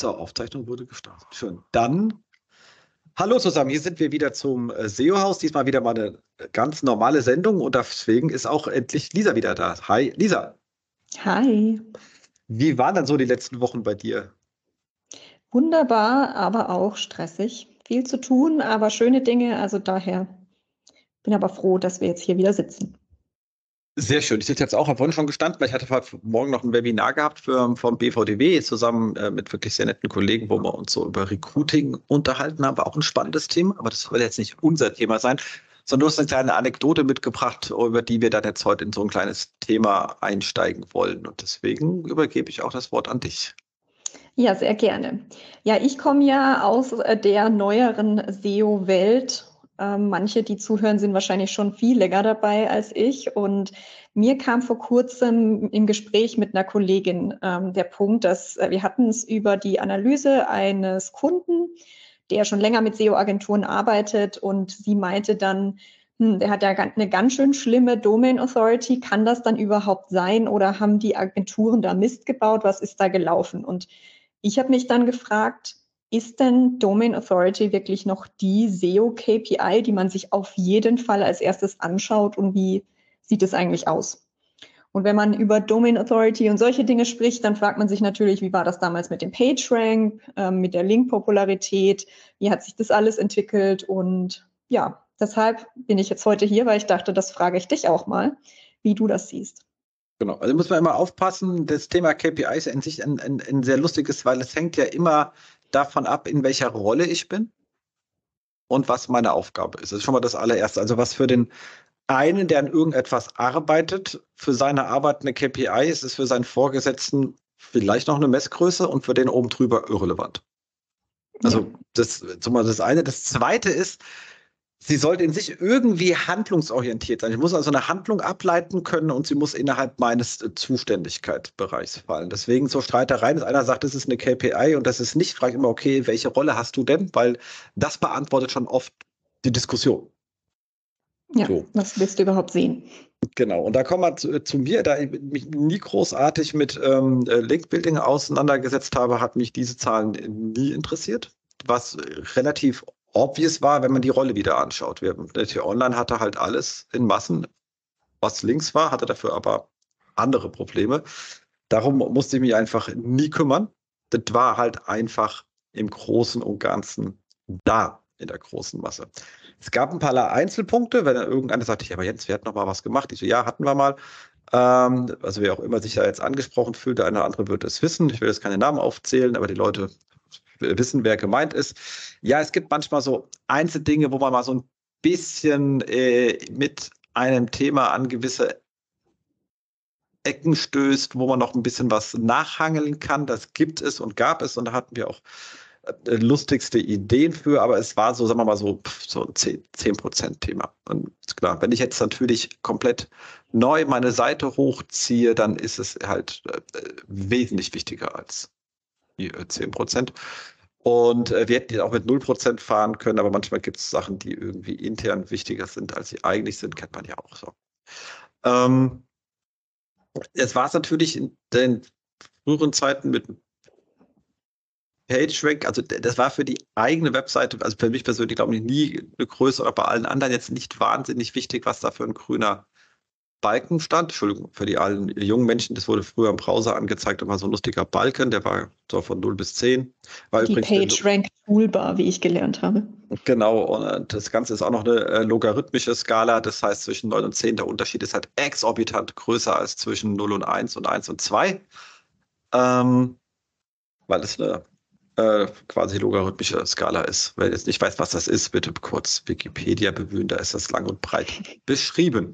So, Aufzeichnung wurde gestartet. Schön. Dann, hallo zusammen, hier sind wir wieder zum äh, SEO-Haus. Diesmal wieder mal eine ganz normale Sendung und deswegen ist auch endlich Lisa wieder da. Hi, Lisa. Hi. Wie waren dann so die letzten Wochen bei dir? Wunderbar, aber auch stressig. Viel zu tun, aber schöne Dinge. Also daher bin aber froh, dass wir jetzt hier wieder sitzen. Sehr schön. Ich sitze jetzt auch, habe vorhin schon gestanden, weil ich hatte morgen noch ein Webinar gehabt für, vom BVDW zusammen äh, mit wirklich sehr netten Kollegen, wo wir uns so über Recruiting unterhalten haben. War auch ein spannendes Thema, aber das soll jetzt nicht unser Thema sein, sondern du hast eine kleine Anekdote mitgebracht, über die wir dann jetzt heute in so ein kleines Thema einsteigen wollen. Und deswegen übergebe ich auch das Wort an dich. Ja, sehr gerne. Ja, ich komme ja aus äh, der neueren SEO-Welt manche, die zuhören, sind wahrscheinlich schon viel länger dabei als ich. Und mir kam vor kurzem im Gespräch mit einer Kollegin ähm, der Punkt, dass äh, wir hatten es über die Analyse eines Kunden, der schon länger mit SEO-Agenturen arbeitet und sie meinte dann, hm, der hat ja eine ganz schön schlimme Domain Authority. Kann das dann überhaupt sein oder haben die Agenturen da Mist gebaut? Was ist da gelaufen? Und ich habe mich dann gefragt, ist denn Domain Authority wirklich noch die SEO-KPI, die man sich auf jeden Fall als erstes anschaut und wie sieht es eigentlich aus? Und wenn man über Domain Authority und solche Dinge spricht, dann fragt man sich natürlich, wie war das damals mit dem PageRank, äh, mit der Link-Popularität, wie hat sich das alles entwickelt? Und ja, deshalb bin ich jetzt heute hier, weil ich dachte, das frage ich dich auch mal, wie du das siehst. Genau, also muss man immer aufpassen, das Thema KPI ist in sich ein, ein, ein sehr lustiges, weil es hängt ja immer davon ab, in welcher Rolle ich bin und was meine Aufgabe ist. Das ist schon mal das allererste. Also was für den einen, der an irgendetwas arbeitet, für seine Arbeit eine KPI ist, ist für seinen Vorgesetzten vielleicht noch eine Messgröße und für den oben drüber irrelevant. Also das, das eine. Das zweite ist, sie sollte in sich irgendwie handlungsorientiert sein. Ich muss also eine Handlung ableiten können und sie muss innerhalb meines äh, Zuständigkeitsbereichs fallen. Deswegen zur Streiterei, dass einer sagt, das ist eine KPI und das ist nicht, frage ich immer, okay, welche Rolle hast du denn? Weil das beantwortet schon oft die Diskussion. Ja, so. was willst du überhaupt sehen? Genau, und da kommen wir zu, zu mir, da ich mich nie großartig mit ähm, äh, Link-Building auseinandergesetzt habe, hat mich diese Zahlen nie interessiert. Was relativ obvious war, wenn man die Rolle wieder anschaut. Wir, der Online hatte halt alles in Massen, was links war, hatte dafür aber andere Probleme. Darum musste ich mich einfach nie kümmern. Das war halt einfach im Großen und Ganzen da in der großen Masse. Es gab ein paar Einzelpunkte, wenn irgendeiner sagte, ja, aber Jens, wir hatten noch mal was gemacht. Ich so, ja, hatten wir mal. Ähm, also wer auch immer sich da jetzt angesprochen fühlt, der eine oder andere wird es wissen. Ich will jetzt keine Namen aufzählen, aber die Leute wissen, wer gemeint ist. Ja, es gibt manchmal so Einzeldinge, wo man mal so ein bisschen äh, mit einem Thema an gewisse Ecken stößt, wo man noch ein bisschen was nachhangeln kann. Das gibt es und gab es und da hatten wir auch äh, lustigste Ideen für, aber es war so, sagen wir mal so, so ein 10%-Thema. Und klar, wenn ich jetzt natürlich komplett neu meine Seite hochziehe, dann ist es halt äh, wesentlich wichtiger als 10%. Äh, und äh, wir hätten auch mit 0% fahren können, aber manchmal gibt es Sachen, die irgendwie intern wichtiger sind, als sie eigentlich sind, kennt man ja auch so. Ähm, es war es natürlich in den früheren Zeiten mit PageRank, also das war für die eigene Webseite, also für mich persönlich glaube ich nie eine Größe oder bei allen anderen jetzt nicht wahnsinnig wichtig, was da für ein grüner Balken stand. Entschuldigung, für die allen jungen Menschen, das wurde früher im Browser angezeigt, immer so ein lustiger Balken, der war so von 0 bis 10. War die PageRank Toolbar, wie ich gelernt habe. Genau, und äh, das Ganze ist auch noch eine äh, logarithmische Skala, das heißt zwischen 9 und 10, der Unterschied ist halt exorbitant größer als zwischen 0 und 1 und 1 und 2. Ähm, weil es eine äh, quasi logarithmische Skala ist. Wer jetzt nicht weiß, was das ist, bitte kurz Wikipedia bemühen, da ist das lang und breit beschrieben.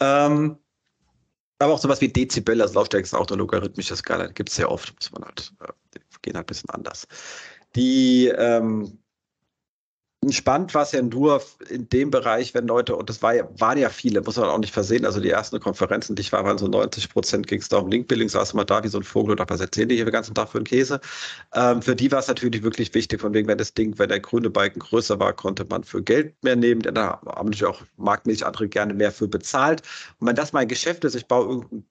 Ähm, aber auch sowas wie Dezibel, also Lautstärke ist auch eine logarithmische Skala, gibt es sehr oft, muss man halt, äh, gehen halt ein bisschen anders. Die ähm, Spannend war es ja nur in dem Bereich, wenn Leute, und das war ja, waren ja viele, muss man auch nicht versehen, also die ersten Konferenzen, die ich war, waren so 90 Prozent ging es da um Linkbuilding, saß mal da wie so ein Vogel und dachte, was erzählen die hier den ganzen Tag für einen Käse? Ähm, für die war es natürlich wirklich wichtig, von wegen, wenn das Ding, wenn der grüne Balken größer war, konnte man für Geld mehr nehmen, denn da haben natürlich auch marktmäßig andere gerne mehr für bezahlt. Und wenn das mein Geschäft ist, ich baue irgendein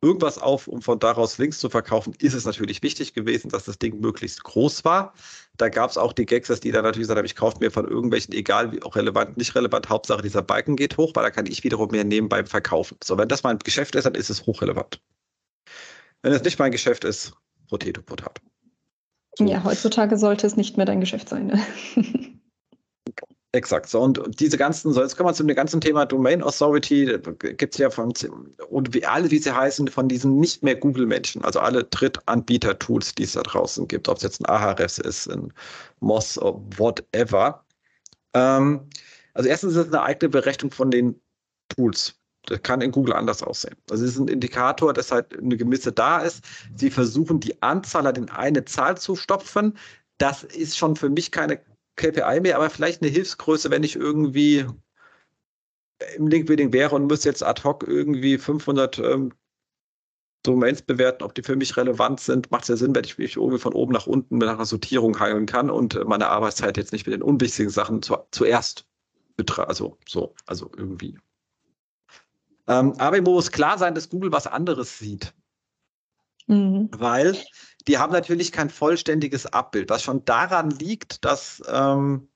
irgendwas auf, um von daraus Links zu verkaufen, ist es natürlich wichtig gewesen, dass das Ding möglichst groß war. Da gab es auch die Gags, die dann natürlich gesagt haben, ich kaufe mir von irgendwelchen, egal wie auch relevant, nicht relevant, Hauptsache dieser Balken geht hoch, weil da kann ich wiederum mehr nehmen beim Verkaufen. So, wenn das mein Geschäft ist, dann ist es hochrelevant. Wenn es nicht mein Geschäft ist, Potato Potato. So. Ja, heutzutage sollte es nicht mehr dein Geschäft sein. Ne? Exakt. So, und diese ganzen, so jetzt kommen wir zu dem ganzen Thema Domain Authority, gibt es ja von, und wie alle, wie sie heißen, von diesen nicht mehr Google-Menschen, also alle Drittanbieter-Tools, die es da draußen gibt, ob es jetzt ein Ahrefs ist, ein Moss, whatever. Ähm, also erstens ist es eine eigene Berechnung von den Tools. Das kann in Google anders aussehen. Also es ist ein Indikator, dass halt eine gewisse da ist. Sie versuchen, die Anzahl halt in eine Zahl zu stopfen. Das ist schon für mich keine KPI mehr, aber vielleicht eine Hilfsgröße, wenn ich irgendwie im Linkbuilding wäre und müsste jetzt ad hoc irgendwie 500 ähm, Domains bewerten, ob die für mich relevant sind, macht es ja Sinn, wenn ich mich irgendwie von oben nach unten mit einer Sortierung hangeln kann und meine Arbeitszeit jetzt nicht mit den unwichtigen Sachen zu, zuerst betrachte. Also so, also irgendwie. Ähm, aber muss klar sein, dass Google was anderes sieht. Mhm. Weil die haben natürlich kein vollständiges Abbild, was schon daran liegt, dass ähm,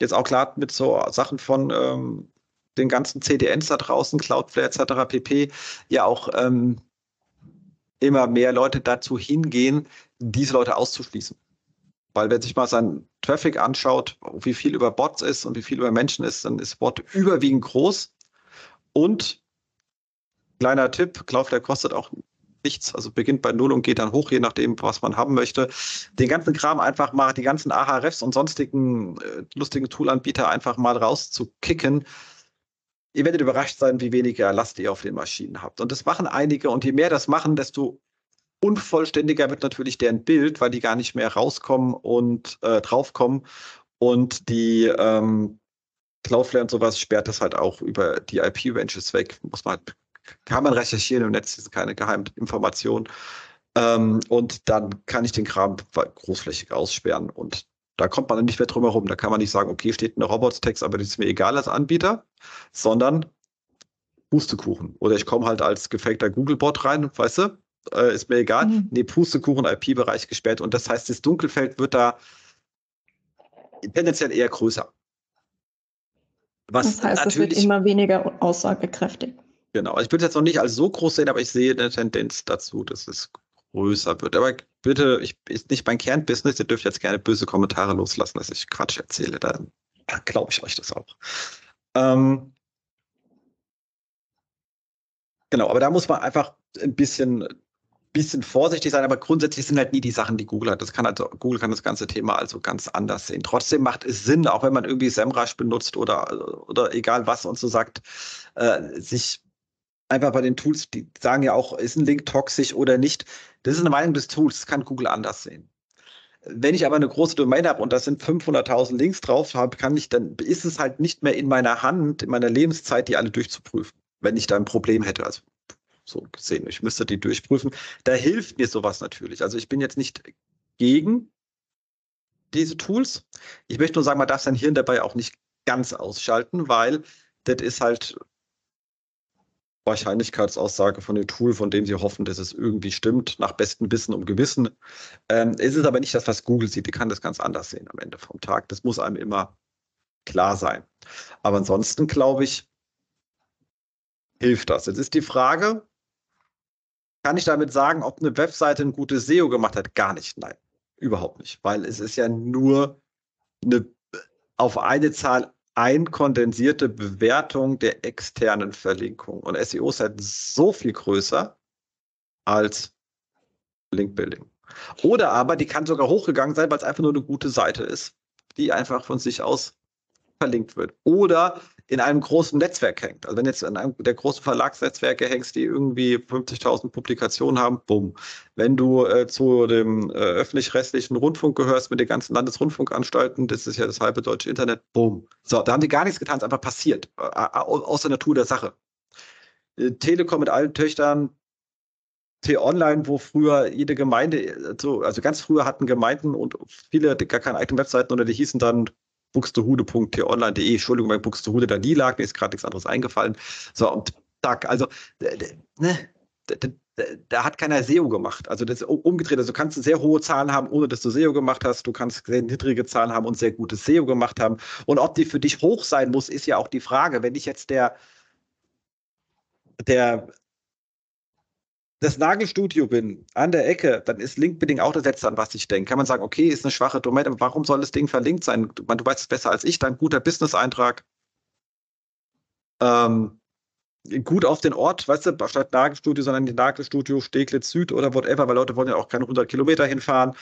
jetzt auch klar mit so Sachen von ähm, den ganzen CDNs da draußen, Cloudflare etc. pp. ja auch ähm, immer mehr Leute dazu hingehen, diese Leute auszuschließen. Weil wenn sich mal sein Traffic anschaut, wie viel über Bots ist und wie viel über Menschen ist, dann ist Bot überwiegend groß. Und kleiner Tipp, Cloudflare kostet auch nichts. Also beginnt bei Null und geht dann hoch, je nachdem, was man haben möchte. Den ganzen Kram einfach mal, die ganzen Ahrefs und sonstigen äh, lustigen Toolanbieter einfach mal rauszukicken. Ihr werdet überrascht sein, wie weniger Last ihr auf den Maschinen habt. Und das machen einige. Und je mehr das machen, desto unvollständiger wird natürlich deren Bild, weil die gar nicht mehr rauskommen und äh, draufkommen. Und die ähm, Cloudflare und sowas sperrt das halt auch über die IP-Ranges weg. Muss man halt kann man recherchieren im Netz, das ist keine Geheiminformation. Ähm, und dann kann ich den Kram großflächig aussperren. Und da kommt man nicht mehr drum herum. Da kann man nicht sagen, okay, steht eine Robots-Text, aber das ist mir egal als Anbieter, sondern Pustekuchen. Oder ich komme halt als gefakter Google-Bot rein, weißt du? Äh, ist mir egal. Mhm. Nee, Pustekuchen, IP-Bereich gesperrt. Und das heißt, das Dunkelfeld wird da tendenziell eher größer. Was das heißt, es wird immer weniger aussagekräftig. Genau. Also ich würde es jetzt noch nicht als so groß sehen, aber ich sehe eine Tendenz dazu, dass es größer wird. Aber bitte, ich ist nicht mein Kernbusiness. Ihr dürft jetzt gerne böse Kommentare loslassen, dass ich Quatsch erzähle. Dann glaube ich euch das auch. Ähm, genau, aber da muss man einfach ein bisschen, bisschen vorsichtig sein, aber grundsätzlich sind halt nie die Sachen, die Google hat. Das kann also, Google kann das ganze Thema also ganz anders sehen. Trotzdem macht es Sinn, auch wenn man irgendwie SEMrush benutzt oder, oder egal was und so sagt, äh, sich einfach bei den Tools, die sagen ja auch, ist ein Link toxisch oder nicht. Das ist eine Meinung des Tools, das kann Google anders sehen. Wenn ich aber eine große Domain habe und da sind 500.000 Links drauf habe, kann ich, dann ist es halt nicht mehr in meiner Hand, in meiner Lebenszeit, die alle durchzuprüfen, wenn ich da ein Problem hätte. Also so gesehen, ich müsste die durchprüfen. Da hilft mir sowas natürlich. Also ich bin jetzt nicht gegen diese Tools. Ich möchte nur sagen, man darf sein Hirn dabei auch nicht ganz ausschalten, weil das ist halt Wahrscheinlichkeitsaussage von dem Tool, von dem Sie hoffen, dass es irgendwie stimmt, nach bestem Wissen und Gewissen. Ähm, es ist aber nicht das, was Google sieht. Die kann das ganz anders sehen am Ende vom Tag. Das muss einem immer klar sein. Aber ansonsten glaube ich, hilft das. Jetzt ist die Frage, kann ich damit sagen, ob eine Webseite ein gutes SEO gemacht hat? Gar nicht. Nein, überhaupt nicht. Weil es ist ja nur eine auf eine Zahl einkondensierte Bewertung der externen Verlinkung. Und SEO ist halt so viel größer als Linkbuilding. Oder aber die kann sogar hochgegangen sein, weil es einfach nur eine gute Seite ist, die einfach von sich aus verlinkt wird. Oder in einem großen Netzwerk hängt. Also wenn jetzt in einem der großen Verlagsnetzwerke hängst, die irgendwie 50.000 Publikationen haben, bumm. Wenn du äh, zu dem äh, öffentlich-rechtlichen Rundfunk gehörst mit den ganzen Landesrundfunkanstalten, das ist ja das halbe deutsche Internet, bumm. So, da haben die gar nichts getan, es ist einfach passiert, äh, aus der Natur der Sache. Äh, Telekom mit allen Töchtern, T-Online, wo früher jede Gemeinde, so, also ganz früher hatten Gemeinden und viele gar keine eigenen Webseiten oder die hießen dann buxtehude.tonline.de, Entschuldigung, bei Buxtehude da nie lag, mir ist gerade nichts anderes eingefallen. So, und zack, also, ne, da hat keiner SEO gemacht. Also das ist umgedreht. Also du kannst sehr hohe Zahlen haben, ohne dass du SEO gemacht hast. Du kannst sehr niedrige Zahlen haben und sehr gutes SEO gemacht haben. Und ob die für dich hoch sein muss, ist ja auch die Frage. Wenn ich jetzt der, der das Nagelstudio bin, an der Ecke, dann ist Linkbuilding auch das Letzte, an was ich denke. Kann man sagen, okay, ist eine schwache Domain, aber warum soll das Ding verlinkt sein? Du, du weißt es besser als ich, dann guter Business-Eintrag. Ähm, gut auf den Ort, weißt du, statt Nagelstudio, sondern die Nagelstudio Steglitz Süd oder whatever, weil Leute wollen ja auch keine 100 Kilometer hinfahren.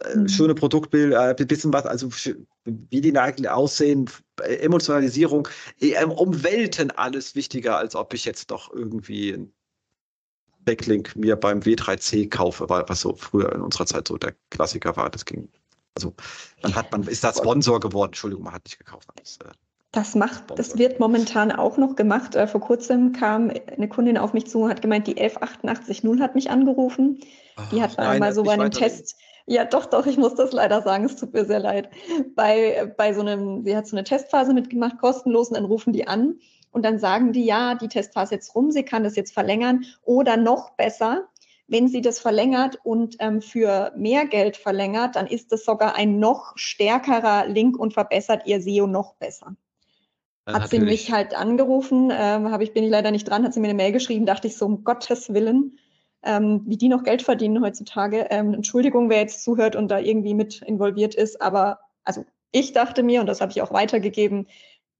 Äh, mhm. Schöne Produktbilder, äh, bisschen was, also wie die Nagel aussehen, äh, Emotionalisierung, äh, um Welten alles wichtiger, als ob ich jetzt doch irgendwie Backlink mir beim W3C kaufe, was so früher in unserer Zeit so der Klassiker war. Das ging. Also dann hat man, ist da Sponsor geworden. Entschuldigung, man hat nicht gekauft. Das, äh, das macht, das wird momentan auch noch gemacht. Äh, vor kurzem kam eine Kundin auf mich zu und hat gemeint, die 11880 hat mich angerufen. Die hat Ach, mal so bei einem Test. Ja, doch, doch, ich muss das leider sagen, es tut mir sehr leid. Bei, bei so einem, sie hat so eine Testphase mitgemacht, kostenlos, und dann rufen die an und dann sagen die, ja, die Testphase jetzt rum, sie kann das jetzt verlängern oder noch besser, wenn sie das verlängert und ähm, für mehr Geld verlängert, dann ist das sogar ein noch stärkerer Link und verbessert ihr SEO noch besser. Ja, hat sie mich halt angerufen, ähm, habe ich bin ich leider nicht dran, hat sie mir eine Mail geschrieben, dachte ich so um Gottes Willen, ähm, wie die noch Geld verdienen heutzutage. Ähm, Entschuldigung, wer jetzt zuhört und da irgendwie mit involviert ist, aber also ich dachte mir und das habe ich auch weitergegeben,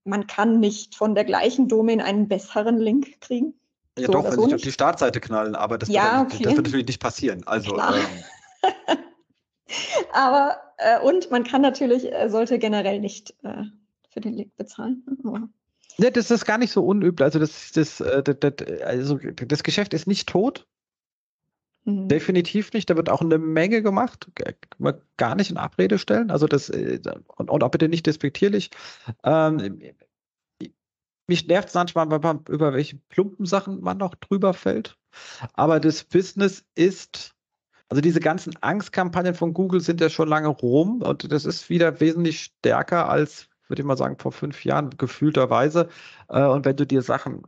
man kann nicht von der gleichen Domain einen besseren Link kriegen. Ja, so doch, wenn so ich auf die Startseite knallen, aber das, ja, wird, okay. das wird natürlich nicht passieren. Also, ähm. aber, äh, und man kann natürlich, äh, sollte generell nicht äh, für den Link bezahlen. Aber ja, das ist gar nicht so unüblich. Also das, das, äh, das, das, also das Geschäft ist nicht tot. Mhm. Definitiv nicht. Da wird auch eine Menge gemacht. Gar nicht in Abrede stellen. Also das, äh, und, und auch bitte nicht despektierlich. Ähm, mich nervt es manchmal, wenn man über welche plumpen Sachen man noch drüber fällt. Aber das Business ist, also diese ganzen Angstkampagnen von Google sind ja schon lange rum und das ist wieder wesentlich stärker als, würde ich mal sagen, vor fünf Jahren gefühlterweise. Äh, und wenn du dir Sachen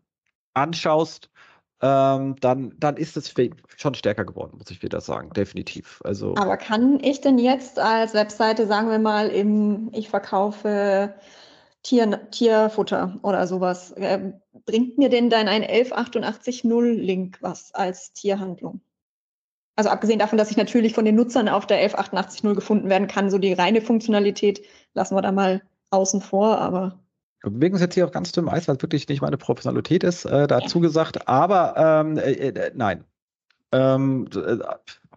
anschaust, ähm, dann, dann ist es schon stärker geworden, muss ich wieder sagen, definitiv. Also, Aber kann ich denn jetzt als Webseite, sagen wir mal, im, ich verkaufe Tier, Tierfutter oder sowas, äh, bringt mir denn dann ein 11880-Link was als Tierhandlung? Also abgesehen davon, dass ich natürlich von den Nutzern auf der 11880 gefunden werden kann, so die reine Funktionalität lassen wir da mal außen vor, aber wir bewegen uns jetzt hier auf ganz dünnem Eis, weil es wirklich nicht meine Professionalität ist, äh, dazu gesagt. Aber ähm, äh, äh, nein. Ähm, äh,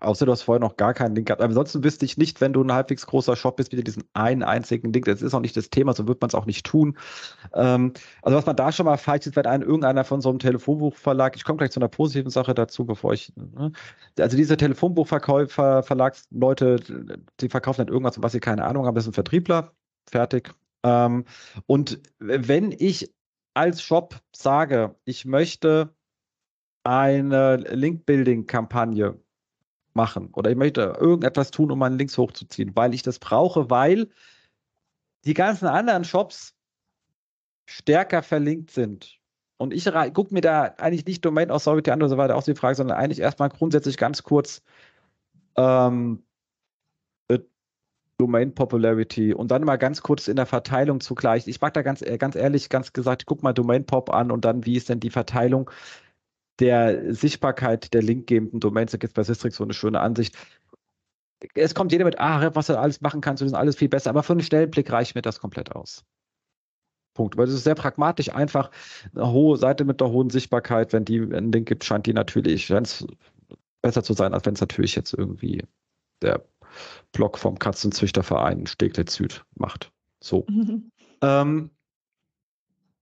außer du hast vorher noch gar keinen Link gehabt. Aber ansonsten wüsste ich nicht, wenn du ein halbwegs großer Shop bist, wieder diesen einen einzigen Link. Das ist auch nicht das Thema, so wird man es auch nicht tun. Ähm, also was man da schon mal falsch ist, wenn ein, irgendeiner von so einem Telefonbuchverlag, ich komme gleich zu einer positiven Sache dazu, bevor ich, ne? also diese Telefonbuchverkäufer, Verlagsleute, die verkaufen halt irgendwas, was sie keine Ahnung haben, das sind Vertriebler, fertig, ähm, und wenn ich als Shop sage, ich möchte eine Link-Building-Kampagne machen oder ich möchte irgendetwas tun, um meine Links hochzuziehen, weil ich das brauche, weil die ganzen anderen Shops stärker verlinkt sind. Und ich gucke mir da eigentlich nicht Domain Authority an oder so weiter aus die Frage, sondern eigentlich erstmal grundsätzlich ganz kurz ähm, Domain Popularity und dann mal ganz kurz in der Verteilung zugleich. Ich mag da ganz, äh, ganz ehrlich, ganz gesagt, guck mal Domain Pop an und dann, wie ist denn die Verteilung der Sichtbarkeit der linkgebenden Domains? Da gibt es bei Sistrix so eine schöne Ansicht. Es kommt jeder mit, ah, was er alles machen kann, so ist alles viel besser, aber für einen Stellenblick reicht mir das komplett aus. Punkt. Weil es ist sehr pragmatisch, einfach eine hohe Seite mit der hohen Sichtbarkeit, wenn die einen Link gibt, scheint die natürlich besser zu sein, als wenn es natürlich jetzt irgendwie der Blog vom Katzenzüchterverein Steglitz Süd macht. So. Mhm. Ähm,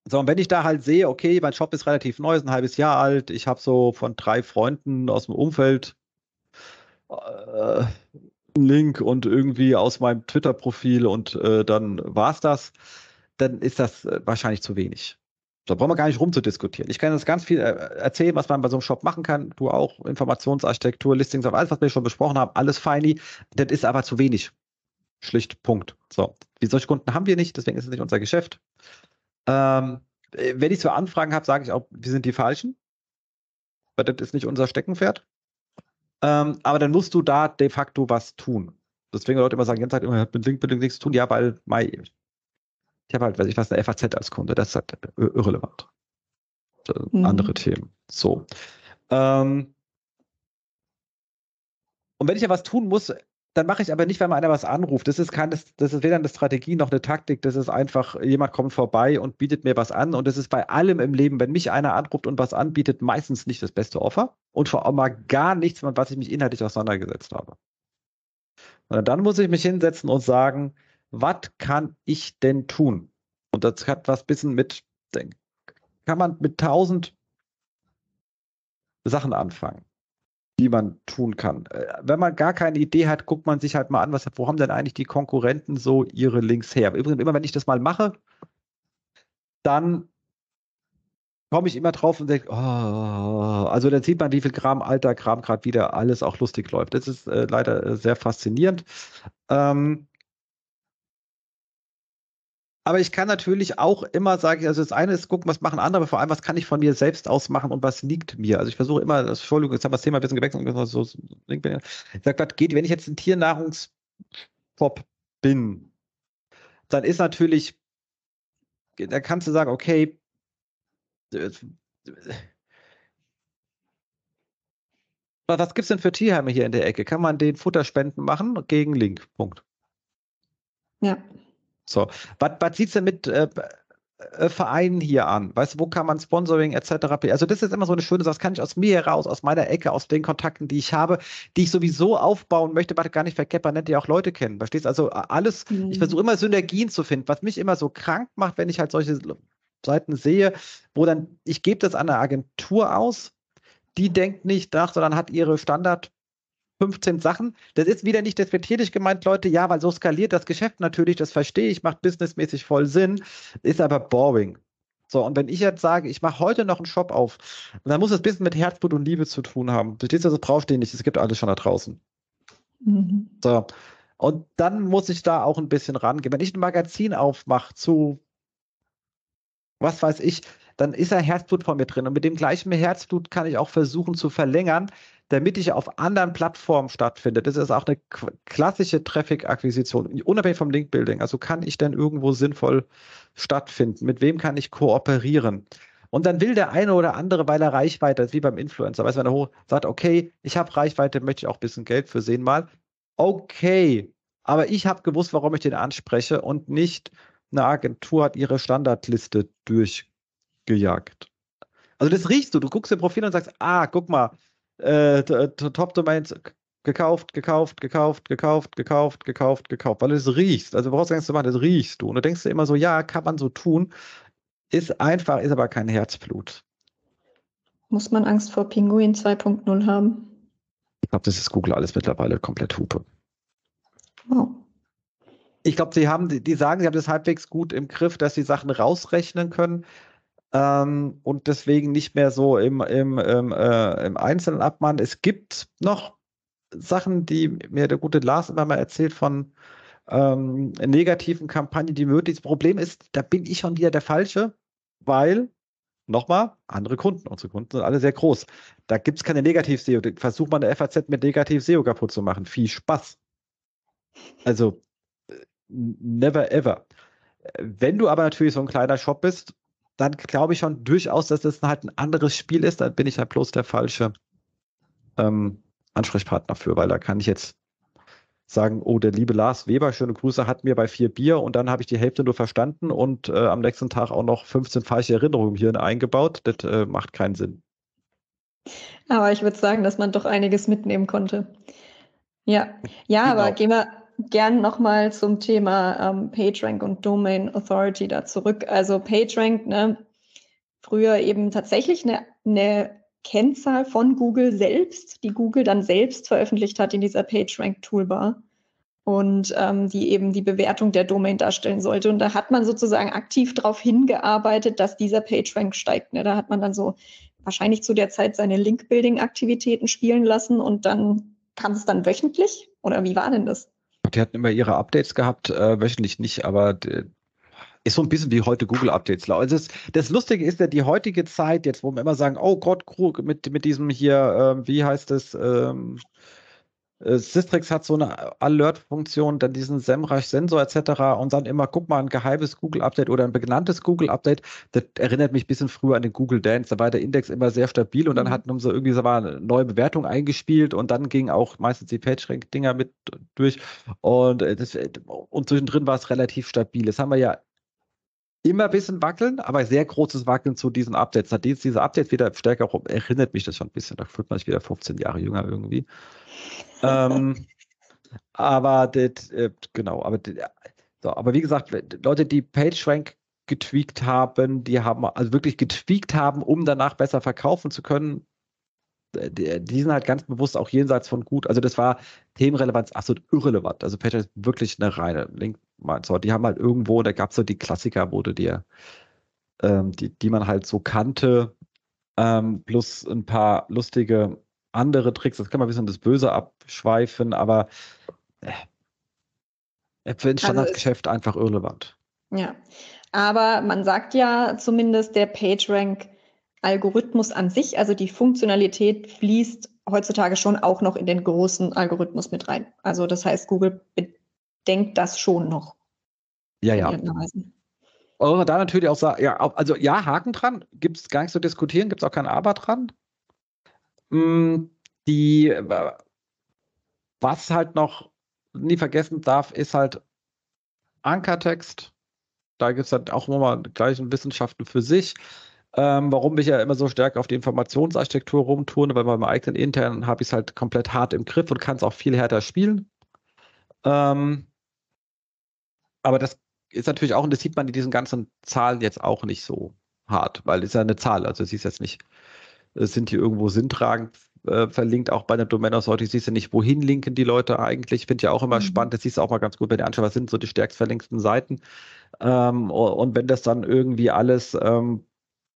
So, und wenn ich da halt sehe, okay, mein Shop ist relativ neu, ist ein halbes Jahr alt, ich habe so von drei Freunden aus dem Umfeld äh, einen Link und irgendwie aus meinem Twitter-Profil und äh, dann war's das, dann ist das äh, wahrscheinlich zu wenig. Da brauchen wir gar nicht rumzudiskutieren. Ich kann jetzt ganz viel äh, erzählen, was man bei so einem Shop machen kann. Du auch Informationsarchitektur, Listings, alles, was wir schon besprochen haben, alles feini. Das ist aber zu wenig. Schlicht, Punkt. So. Wie solche Kunden haben wir nicht, deswegen ist es nicht unser Geschäft. Ähm, wenn ich so Anfragen habe, sage ich auch, wir sind die Falschen. Weil das ist nicht unser Steckenpferd. Ähm, aber dann musst du da de facto was tun. Deswegen Leute immer sagen, Jens sagt immer, mit Link, nichts zu tun. Ja, weil my, ich habe halt, weiß ich was, eine FAZ als Kunde. Das ist halt irrelevant. Mhm. Andere Themen. So. Ähm, und wenn ich ja was tun muss, dann mache ich aber nicht, wenn man einer was anruft. Das ist keine, das ist weder eine Strategie noch eine Taktik. Das ist einfach, jemand kommt vorbei und bietet mir was an. Und das ist bei allem im Leben, wenn mich einer anruft und was anbietet, meistens nicht das beste Offer und vor allem mal gar nichts, mit was ich mich inhaltlich auseinandergesetzt habe. Und dann muss ich mich hinsetzen und sagen, was kann ich denn tun? Und das hat was bisschen mit, kann man mit tausend Sachen anfangen die man tun kann. Äh, wenn man gar keine Idee hat, guckt man sich halt mal an, was, wo haben denn eigentlich die Konkurrenten so ihre Links her? Übrigens, immer wenn ich das mal mache, dann komme ich immer drauf und denke, oh, also dann sieht man, wie viel Gramm alter Kram gerade wieder alles auch lustig läuft. Das ist äh, leider äh, sehr faszinierend. Ähm, aber ich kann natürlich auch immer sagen, also das eine ist gucken, was machen andere, aber vor allem, was kann ich von mir selbst aus machen und was liegt mir. Also ich versuche immer, das, Entschuldigung, jetzt haben wir das Thema ein bisschen gewechselt. So, ich sage, was geht, wenn ich jetzt ein Tiernahrungspop bin, dann ist natürlich, da kannst du sagen, okay, was gibt es denn für Tierheime hier in der Ecke? Kann man den Futterspenden machen gegen Link? Punkt. Ja. So, was, was sieht es denn mit äh, äh, Vereinen hier an? Weißt du, wo kann man Sponsoring etc. Also, das ist immer so eine schöne Sache. Das kann ich aus mir heraus, aus meiner Ecke, aus den Kontakten, die ich habe, die ich sowieso aufbauen möchte, was gar nicht verkehrt, man nennt ja auch Leute kennen. Verstehst du? Also, alles, mhm. ich versuche immer Synergien zu finden, was mich immer so krank macht, wenn ich halt solche Seiten sehe, wo dann, ich gebe das an eine Agentur aus, die denkt nicht nach, sondern hat ihre Standard 15 Sachen. Das ist wieder nicht despektierlich gemeint, Leute. Ja, weil so skaliert das Geschäft natürlich, das verstehe ich, macht businessmäßig voll Sinn, ist aber boring. So, und wenn ich jetzt sage, ich mache heute noch einen Shop auf, dann muss es ein bisschen mit Herzblut und Liebe zu tun haben. Verstehst du, das brauchst du nicht, es gibt alles schon da draußen. Mhm. So. Und dann muss ich da auch ein bisschen rangehen. Wenn ich ein Magazin aufmache zu, was weiß ich, dann ist da Herzblut von mir drin. Und mit dem gleichen Herzblut kann ich auch versuchen zu verlängern, damit ich auf anderen Plattformen stattfinde. Das ist auch eine klassische Traffic-Akquisition, unabhängig vom Link-Building. Also kann ich denn irgendwo sinnvoll stattfinden? Mit wem kann ich kooperieren? Und dann will der eine oder andere, weil er Reichweite hat, wie beim Influencer, weißt du, wenn er hoch sagt, okay, ich habe Reichweite, möchte ich auch ein bisschen Geld für sehen mal. Okay, aber ich habe gewusst, warum ich den anspreche und nicht eine Agentur hat ihre Standardliste durchgejagt. Also das riechst du, du guckst im Profil und sagst, ah, guck mal, äh, Top-Domains gekauft, gekauft, gekauft, gekauft, gekauft, gekauft, gekauft, weil du es riechst. Also brauchst du nichts zu machen, das riechst du. Und du denkst dir immer so, ja, kann man so tun. Ist einfach, ist aber kein Herzblut. Muss man Angst vor Pinguin 2.0 haben? Ich glaube, das ist Google alles mittlerweile komplett Hupe. Wow. Ich glaube, sie haben, die sagen, sie haben das halbwegs gut im Griff, dass sie Sachen rausrechnen können ähm, und deswegen nicht mehr so im, im, im, äh, im Einzelnen abmahnen. Es gibt noch Sachen, die mir der gute Lars immer mal erzählt von ähm, negativen Kampagnen, die möglich sind. Das Problem ist, da bin ich schon wieder der Falsche, weil, nochmal, andere Kunden, unsere Kunden sind alle sehr groß. Da gibt es keine Negativ-SEO. Versucht man eine FAZ mit Negativ-SEO kaputt zu machen. Viel Spaß. Also, äh, never ever. Wenn du aber natürlich so ein kleiner Shop bist dann glaube ich schon durchaus, dass das halt ein anderes Spiel ist. Da bin ich halt bloß der falsche ähm, Ansprechpartner für, weil da kann ich jetzt sagen, oh, der liebe Lars Weber, schöne Grüße, hat mir bei vier Bier und dann habe ich die Hälfte nur verstanden und äh, am nächsten Tag auch noch 15 falsche Erinnerungen hier eingebaut. Das äh, macht keinen Sinn. Aber ich würde sagen, dass man doch einiges mitnehmen konnte. Ja, ja, genau. aber gehen wir, gern nochmal zum Thema ähm, PageRank und Domain Authority da zurück. Also PageRank, ne, früher eben tatsächlich eine, eine Kennzahl von Google selbst, die Google dann selbst veröffentlicht hat in dieser PageRank Toolbar und ähm, die eben die Bewertung der Domain darstellen sollte. Und da hat man sozusagen aktiv darauf hingearbeitet, dass dieser PageRank steigt. Ne? Da hat man dann so wahrscheinlich zu der Zeit seine Link-Building-Aktivitäten spielen lassen und dann kam es dann wöchentlich? Oder wie war denn das? Die hatten immer ihre Updates gehabt, äh, wöchentlich nicht, aber ist so ein bisschen wie heute Google Updates. Also das, das, Lustige ist ja die heutige Zeit, jetzt wo wir immer sagen, oh Gott, mit, mit diesem hier, äh, wie heißt es, ähm, äh, Systrix hat so eine Alert-Funktion, dann diesen SEMrush-Sensor etc. und dann immer, guck mal, ein geheimes Google-Update oder ein benanntes Google-Update. Das erinnert mich ein bisschen früher an den Google Dance. Da war der Index immer sehr stabil und dann mhm. hatten sie irgendwie so eine neue Bewertung eingespielt und dann ging auch meistens die PageRank-Dinger mit durch und, äh, das, und zwischendrin war es relativ stabil. Das haben wir ja immer ein bisschen wackeln, aber sehr großes Wackeln zu diesen Updates. Hat diese Updates wieder stärker rum, erinnert mich das schon ein bisschen. Da fühlt man sich wieder 15 Jahre jünger irgendwie ähm, aber das, äh, genau, aber, so, aber wie gesagt, Leute, die PageRank getweakt haben, die haben also wirklich getweakt haben, um danach besser verkaufen zu können, die, sind halt ganz bewusst auch jenseits von gut. Also das war Themenrelevanz absolut irrelevant. Also PageRank ist wirklich eine reine Link. So, die haben halt irgendwo, da gab es so die Klassiker, du dir, ähm, die, die man halt so kannte, ähm, plus ein paar lustige andere Tricks. Das kann man ein bisschen das Böse abschweifen, aber äh, für ein also Standardgeschäft also einfach irrelevant. Ja, aber man sagt ja zumindest, der PageRank-Algorithmus an sich, also die Funktionalität, fließt heutzutage schon auch noch in den großen Algorithmus mit rein. Also das heißt, Google bedenkt das schon noch. Ja, ja. Oder da natürlich auch sagen, ja, also ja, Haken dran, gibt es gar nicht zu diskutieren, gibt es auch kein Aber dran. Hm, die, was halt noch nie vergessen darf, ist halt Ankertext. Da gibt es halt auch nochmal gleich Wissenschaften für sich. Ähm, warum ich ja immer so stark auf die Informationsarchitektur rumtue, weil bei meinem eigenen internen habe ich es halt komplett hart im Griff und kann es auch viel härter spielen. Ähm, aber das ist natürlich auch, und das sieht man in diesen ganzen Zahlen jetzt auch nicht so hart, weil es ist ja eine Zahl, also es ist jetzt nicht sind die irgendwo sinntragend äh, verlinkt, auch bei der Domain Authority siehst du nicht, wohin linken die Leute eigentlich. Ich finde ja auch immer mhm. spannend, das siehst du auch mal ganz gut, wenn du anschaust, was sind so die stärkst verlinkten Seiten. Ähm, und wenn das dann irgendwie alles ähm,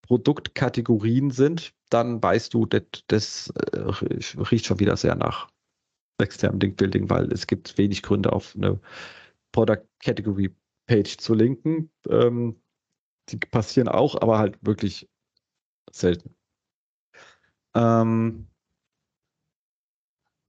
Produktkategorien sind, dann weißt du, das, das äh, riecht schon wieder sehr nach externem Link Building, weil es gibt wenig Gründe auf eine Product Category Page zu linken. Ähm, die passieren auch, aber halt wirklich selten. Ähm,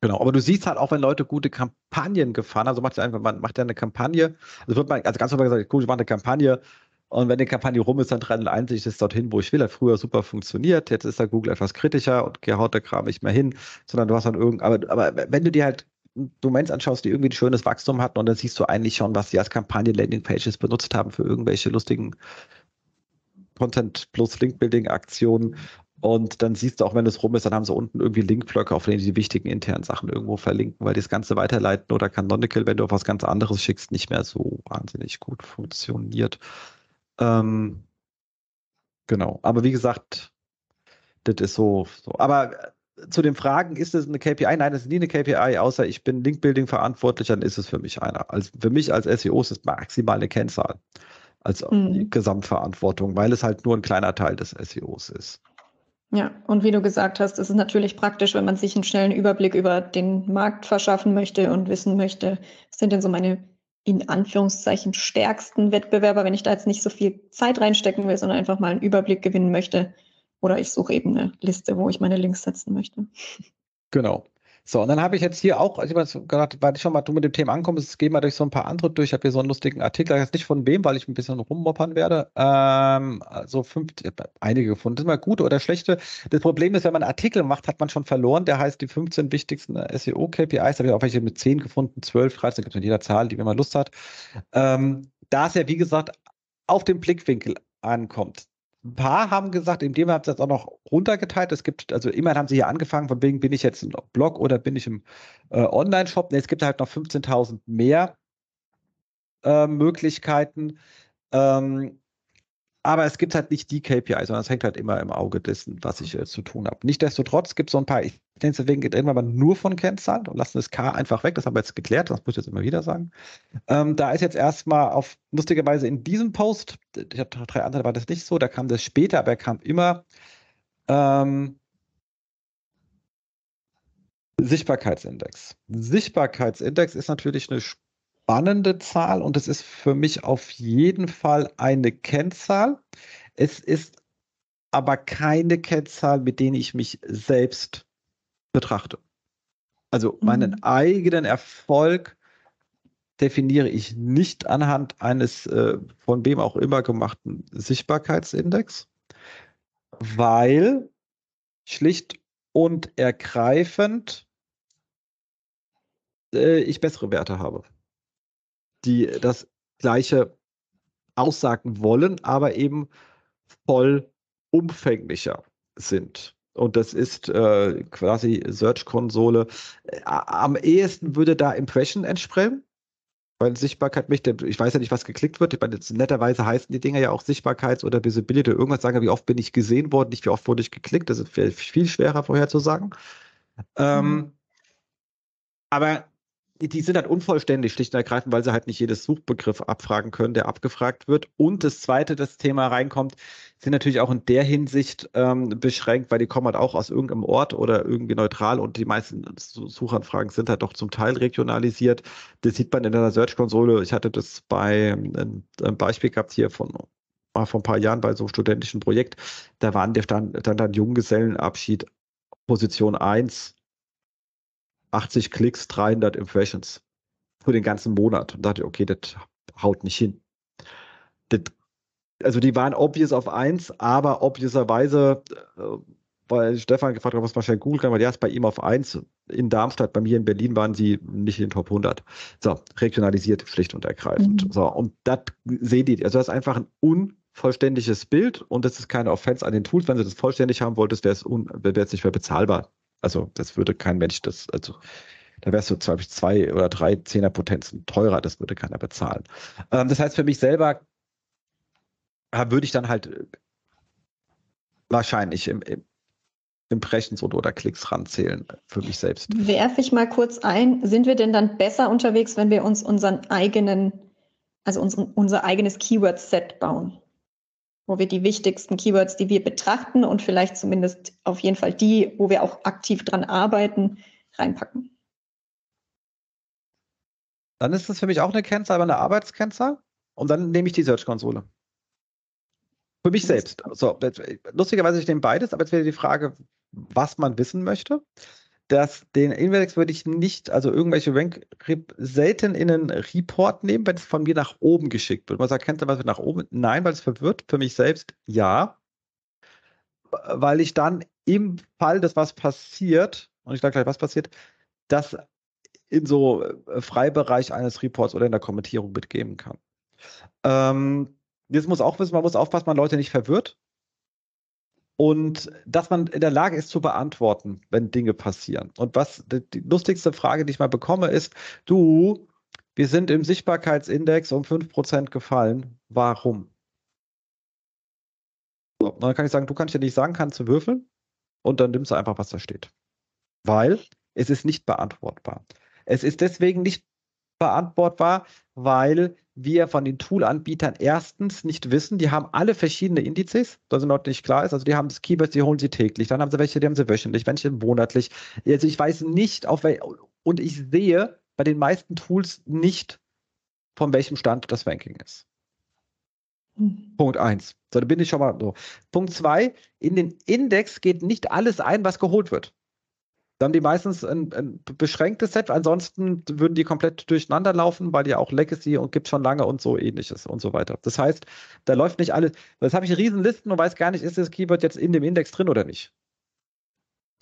Genau, aber du siehst halt auch, wenn Leute gute Kampagnen gefahren haben, also macht einfach, man macht ja eine Kampagne, also wird man, also ganz normal gesagt, cool, ich mache eine Kampagne und wenn die Kampagne rum ist, dann trennt einzig ist dorthin, wo ich will. Hat früher super funktioniert, jetzt ist da Google etwas kritischer und haut der Kram nicht mehr hin, sondern du hast dann irgend, aber, aber wenn du dir halt Domains anschaust, die irgendwie ein schönes Wachstum hatten und dann siehst du eigentlich schon, was sie als Kampagne-Landing-Pages benutzt haben für irgendwelche lustigen Content plus Link-Building-Aktionen und dann siehst du auch, wenn es rum ist, dann haben sie unten irgendwie Linkblöcke, auf denen die wichtigen internen Sachen irgendwo verlinken, weil das Ganze weiterleiten oder Canonical, wenn du auf was ganz anderes schickst, nicht mehr so wahnsinnig gut funktioniert. Ähm, genau. Aber wie gesagt, das ist so, so. Aber äh, zu den Fragen, ist es eine KPI? Nein, das ist nie eine KPI, außer ich bin Linkbuilding verantwortlich, dann ist es für mich einer. Also für mich als SEO ist es maximal eine Kennzahl als mhm. Gesamtverantwortung, weil es halt nur ein kleiner Teil des SEOs ist. Ja, und wie du gesagt hast, ist es natürlich praktisch, wenn man sich einen schnellen Überblick über den Markt verschaffen möchte und wissen möchte, was sind denn so meine in Anführungszeichen stärksten Wettbewerber, wenn ich da jetzt nicht so viel Zeit reinstecken will, sondern einfach mal einen Überblick gewinnen möchte. Oder ich suche eben eine Liste, wo ich meine Links setzen möchte. Genau. So, und dann habe ich jetzt hier auch, also ich habe gedacht, weil ich schon mal du mit dem Thema ankommst, gehen wir durch so ein paar andere durch. Ich habe hier so einen lustigen Artikel, jetzt nicht von wem, weil ich ein bisschen rummoppern werde. Ähm, also fünf, einige gefunden. Das ist mal gute oder schlechte. Das Problem ist, wenn man einen Artikel macht, hat man schon verloren. Der heißt die 15 wichtigsten SEO-KPIs. Da habe ich auch welche mit 10 gefunden, 12, 13, gibt es mit jeder Zahl, die man Lust hat. Ähm, da es ja, wie gesagt, auf den Blickwinkel ankommt. Ein paar haben gesagt, in dem haben sie das auch noch runtergeteilt. Es gibt, also immerhin haben sie hier angefangen, von wegen bin ich jetzt im Blog oder bin ich im äh, Online-Shop. Nee, es gibt halt noch 15.000 mehr äh, Möglichkeiten. Ähm, aber es gibt halt nicht die KPI, sondern es hängt halt immer im Auge dessen, was ich äh, zu tun habe. Nichtsdestotrotz gibt es so ein paar, ich nenne es deswegen, reden wir mal nur von Kennzahlen und lassen das K einfach weg. Das haben wir jetzt geklärt, das muss ich jetzt immer wieder sagen. Ähm, da ist jetzt erstmal auf, lustigerweise in diesem Post, ich hatte drei andere, war das nicht so, da kam das später, aber er kam immer ähm, Sichtbarkeitsindex. Sichtbarkeitsindex ist natürlich eine spannende Zahl und es ist für mich auf jeden Fall eine Kennzahl. Es ist aber keine Kennzahl, mit denen ich mich selbst betrachte. Also meinen mhm. eigenen Erfolg definiere ich nicht anhand eines äh, von wem auch immer gemachten Sichtbarkeitsindex, weil schlicht und ergreifend äh, ich bessere Werte habe die das Gleiche aussagen wollen, aber eben voll umfänglicher sind. Und das ist äh, quasi Search-Konsole. Äh, am ehesten würde da Impression entsprechen, weil Sichtbarkeit möchte, ich weiß ja nicht, was geklickt wird. Ich meine, jetzt, netterweise heißen die Dinger ja auch Sichtbarkeits- oder Visibility. Irgendwas sagen, wie oft bin ich gesehen worden, nicht wie oft wurde ich geklickt. Das ist viel schwerer vorherzusagen. Ähm, mhm. Ähm, aber die sind halt unvollständig, schlicht und ergreifend, weil sie halt nicht jedes Suchbegriff abfragen können, der abgefragt wird. Und das zweite, das Thema reinkommt, sind natürlich auch in der Hinsicht ähm, beschränkt, weil die kommen halt auch aus irgendeinem Ort oder irgendwie neutral und die meisten Suchanfragen sind halt doch zum Teil regionalisiert. Das sieht man in der Search-Konsole. Ich hatte das bei einem Beispiel gehabt hier von vor ein paar Jahren bei so einem studentischen Projekt. Da waren der stand dann, dann Junggesellenabschied Position 1 80 Klicks, 300 Impressions für den ganzen Monat. Und dachte, okay, das haut nicht hin. Das, also die waren obvious auf 1, aber obviouserweise, äh, weil Stefan gefragt hat, was man schnell googeln kann, weil der ist bei ihm auf 1. In Darmstadt, bei mir in Berlin waren sie nicht in den Top 100. So, regionalisiert, schlicht und ergreifend. Mhm. So, und das seht ihr. Also das ist einfach ein unvollständiges Bild und das ist keine Offense an den Tools. Wenn du das vollständig haben wolltest, wäre es, wäre es nicht mehr bezahlbar. Also das würde kein Mensch, das, also da wärst du zum zwei oder drei Zehnerpotenzen teurer, das würde keiner bezahlen. Ähm, das heißt, für mich selber äh, würde ich dann halt äh, wahrscheinlich im, im Impressions oder, oder Klicks ranzählen für mich selbst. Werfe ich mal kurz ein, sind wir denn dann besser unterwegs, wenn wir uns unseren eigenen, also unseren, unser eigenes Keyword-Set bauen? Wo wir die wichtigsten Keywords, die wir betrachten und vielleicht zumindest auf jeden Fall die, wo wir auch aktiv dran arbeiten, reinpacken. Dann ist das für mich auch eine Kennzahl, aber eine Arbeitskennzahl. Und dann nehme ich die Search-Konsole. Für mich selbst. So, lustigerweise, ich nehme beides, aber jetzt wäre die Frage, was man wissen möchte dass den Index würde ich nicht, also irgendwelche Rank selten in einen Report nehmen, wenn es von mir nach oben geschickt wird. Man sagt, kennt ihr was nach oben? Nein, weil es verwirrt. Für mich selbst ja. Weil ich dann im Fall, dass was passiert, und ich sage gleich, was passiert, das in so äh, Freibereich eines Reports oder in der Kommentierung mitgeben kann. Ähm, jetzt muss auch wissen, man muss aufpassen, man Leute nicht verwirrt und dass man in der Lage ist zu beantworten, wenn Dinge passieren. Und was die lustigste Frage, die ich mal bekomme, ist, du, wir sind im Sichtbarkeitsindex um 5% gefallen. Warum? So, dann kann ich sagen, du kannst ja nicht sagen, kannst du würfeln und dann nimmst du einfach, was da steht. Weil es ist nicht beantwortbar. Es ist deswegen nicht beantwortbar, weil wir von den Tool-Anbietern erstens nicht wissen, die haben alle verschiedene Indizes, da sind noch nicht klar ist. Also die haben das Keyword, die holen sie täglich, dann haben sie welche, die haben sie wöchentlich, welche monatlich. Also ich weiß nicht, auf wel und ich sehe bei den meisten Tools nicht, von welchem Stand das Ranking ist. Hm. Punkt eins. So, da bin ich schon mal so. Punkt zwei, in den Index geht nicht alles ein, was geholt wird. Dann haben die meistens ein, ein, beschränktes Set, ansonsten würden die komplett durcheinander laufen, weil ja auch Legacy und gibt schon lange und so ähnliches und so weiter. Das heißt, da läuft nicht alles. Jetzt habe ich riesen Listen und weiß gar nicht, ist das Keyword jetzt in dem Index drin oder nicht.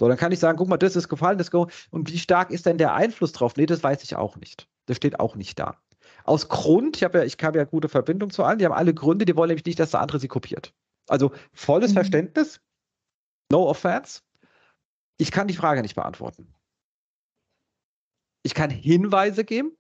So, dann kann ich sagen, guck mal, das ist gefallen, das go und wie stark ist denn der Einfluss drauf? Nee, das weiß ich auch nicht. Das steht auch nicht da. Aus Grund, ich habe ja, ich habe ja gute Verbindung zu allen, die haben alle Gründe, die wollen nämlich nicht, dass der andere sie kopiert. Also volles mhm. Verständnis, no offense. Ich kann die Frage nicht beantworten. Ich kann Hinweise geben,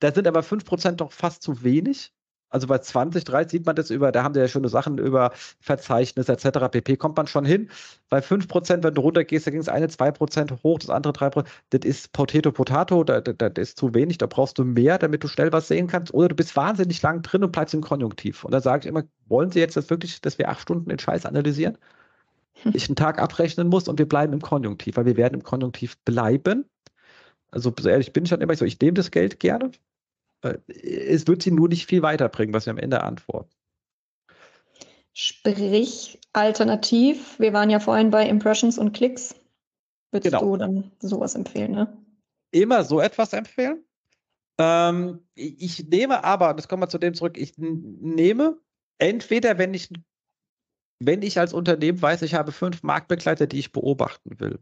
da sind aber 5% doch fast zu wenig. Also bei 20, 30 sieht man das über, da haben sie ja schöne Sachen über Verzeichnis etc. pp. kommt man schon hin. Bei 5%, wenn du runtergehst, da ging es eine, 2% hoch, das andere 3%. Das ist Potato Potato, das, das ist zu wenig, da brauchst du mehr, damit du schnell was sehen kannst. Oder du bist wahnsinnig lang drin und bleibst im Konjunktiv. Und da sage ich immer, wollen Sie jetzt das wirklich, dass wir acht Stunden den Scheiß analysieren? Ich einen Tag abrechnen muss und wir bleiben im Konjunktiv, weil wir werden im Konjunktiv bleiben. Also so ehrlich bin ich dann immer so, ich nehme das Geld gerne, es wird sie nur nicht viel weiterbringen, was wir am Ende antworten. Sprich, alternativ, wir waren ja vorhin bei Impressions und Klicks. Würdest genau. du dann sowas empfehlen, ne? Immer so etwas empfehlen. Ähm, ich nehme aber, das kommen wir zu dem zurück, ich nehme entweder, wenn ich, wenn ich als Unternehmen weiß, ich habe fünf Marktbegleiter, die ich beobachten will,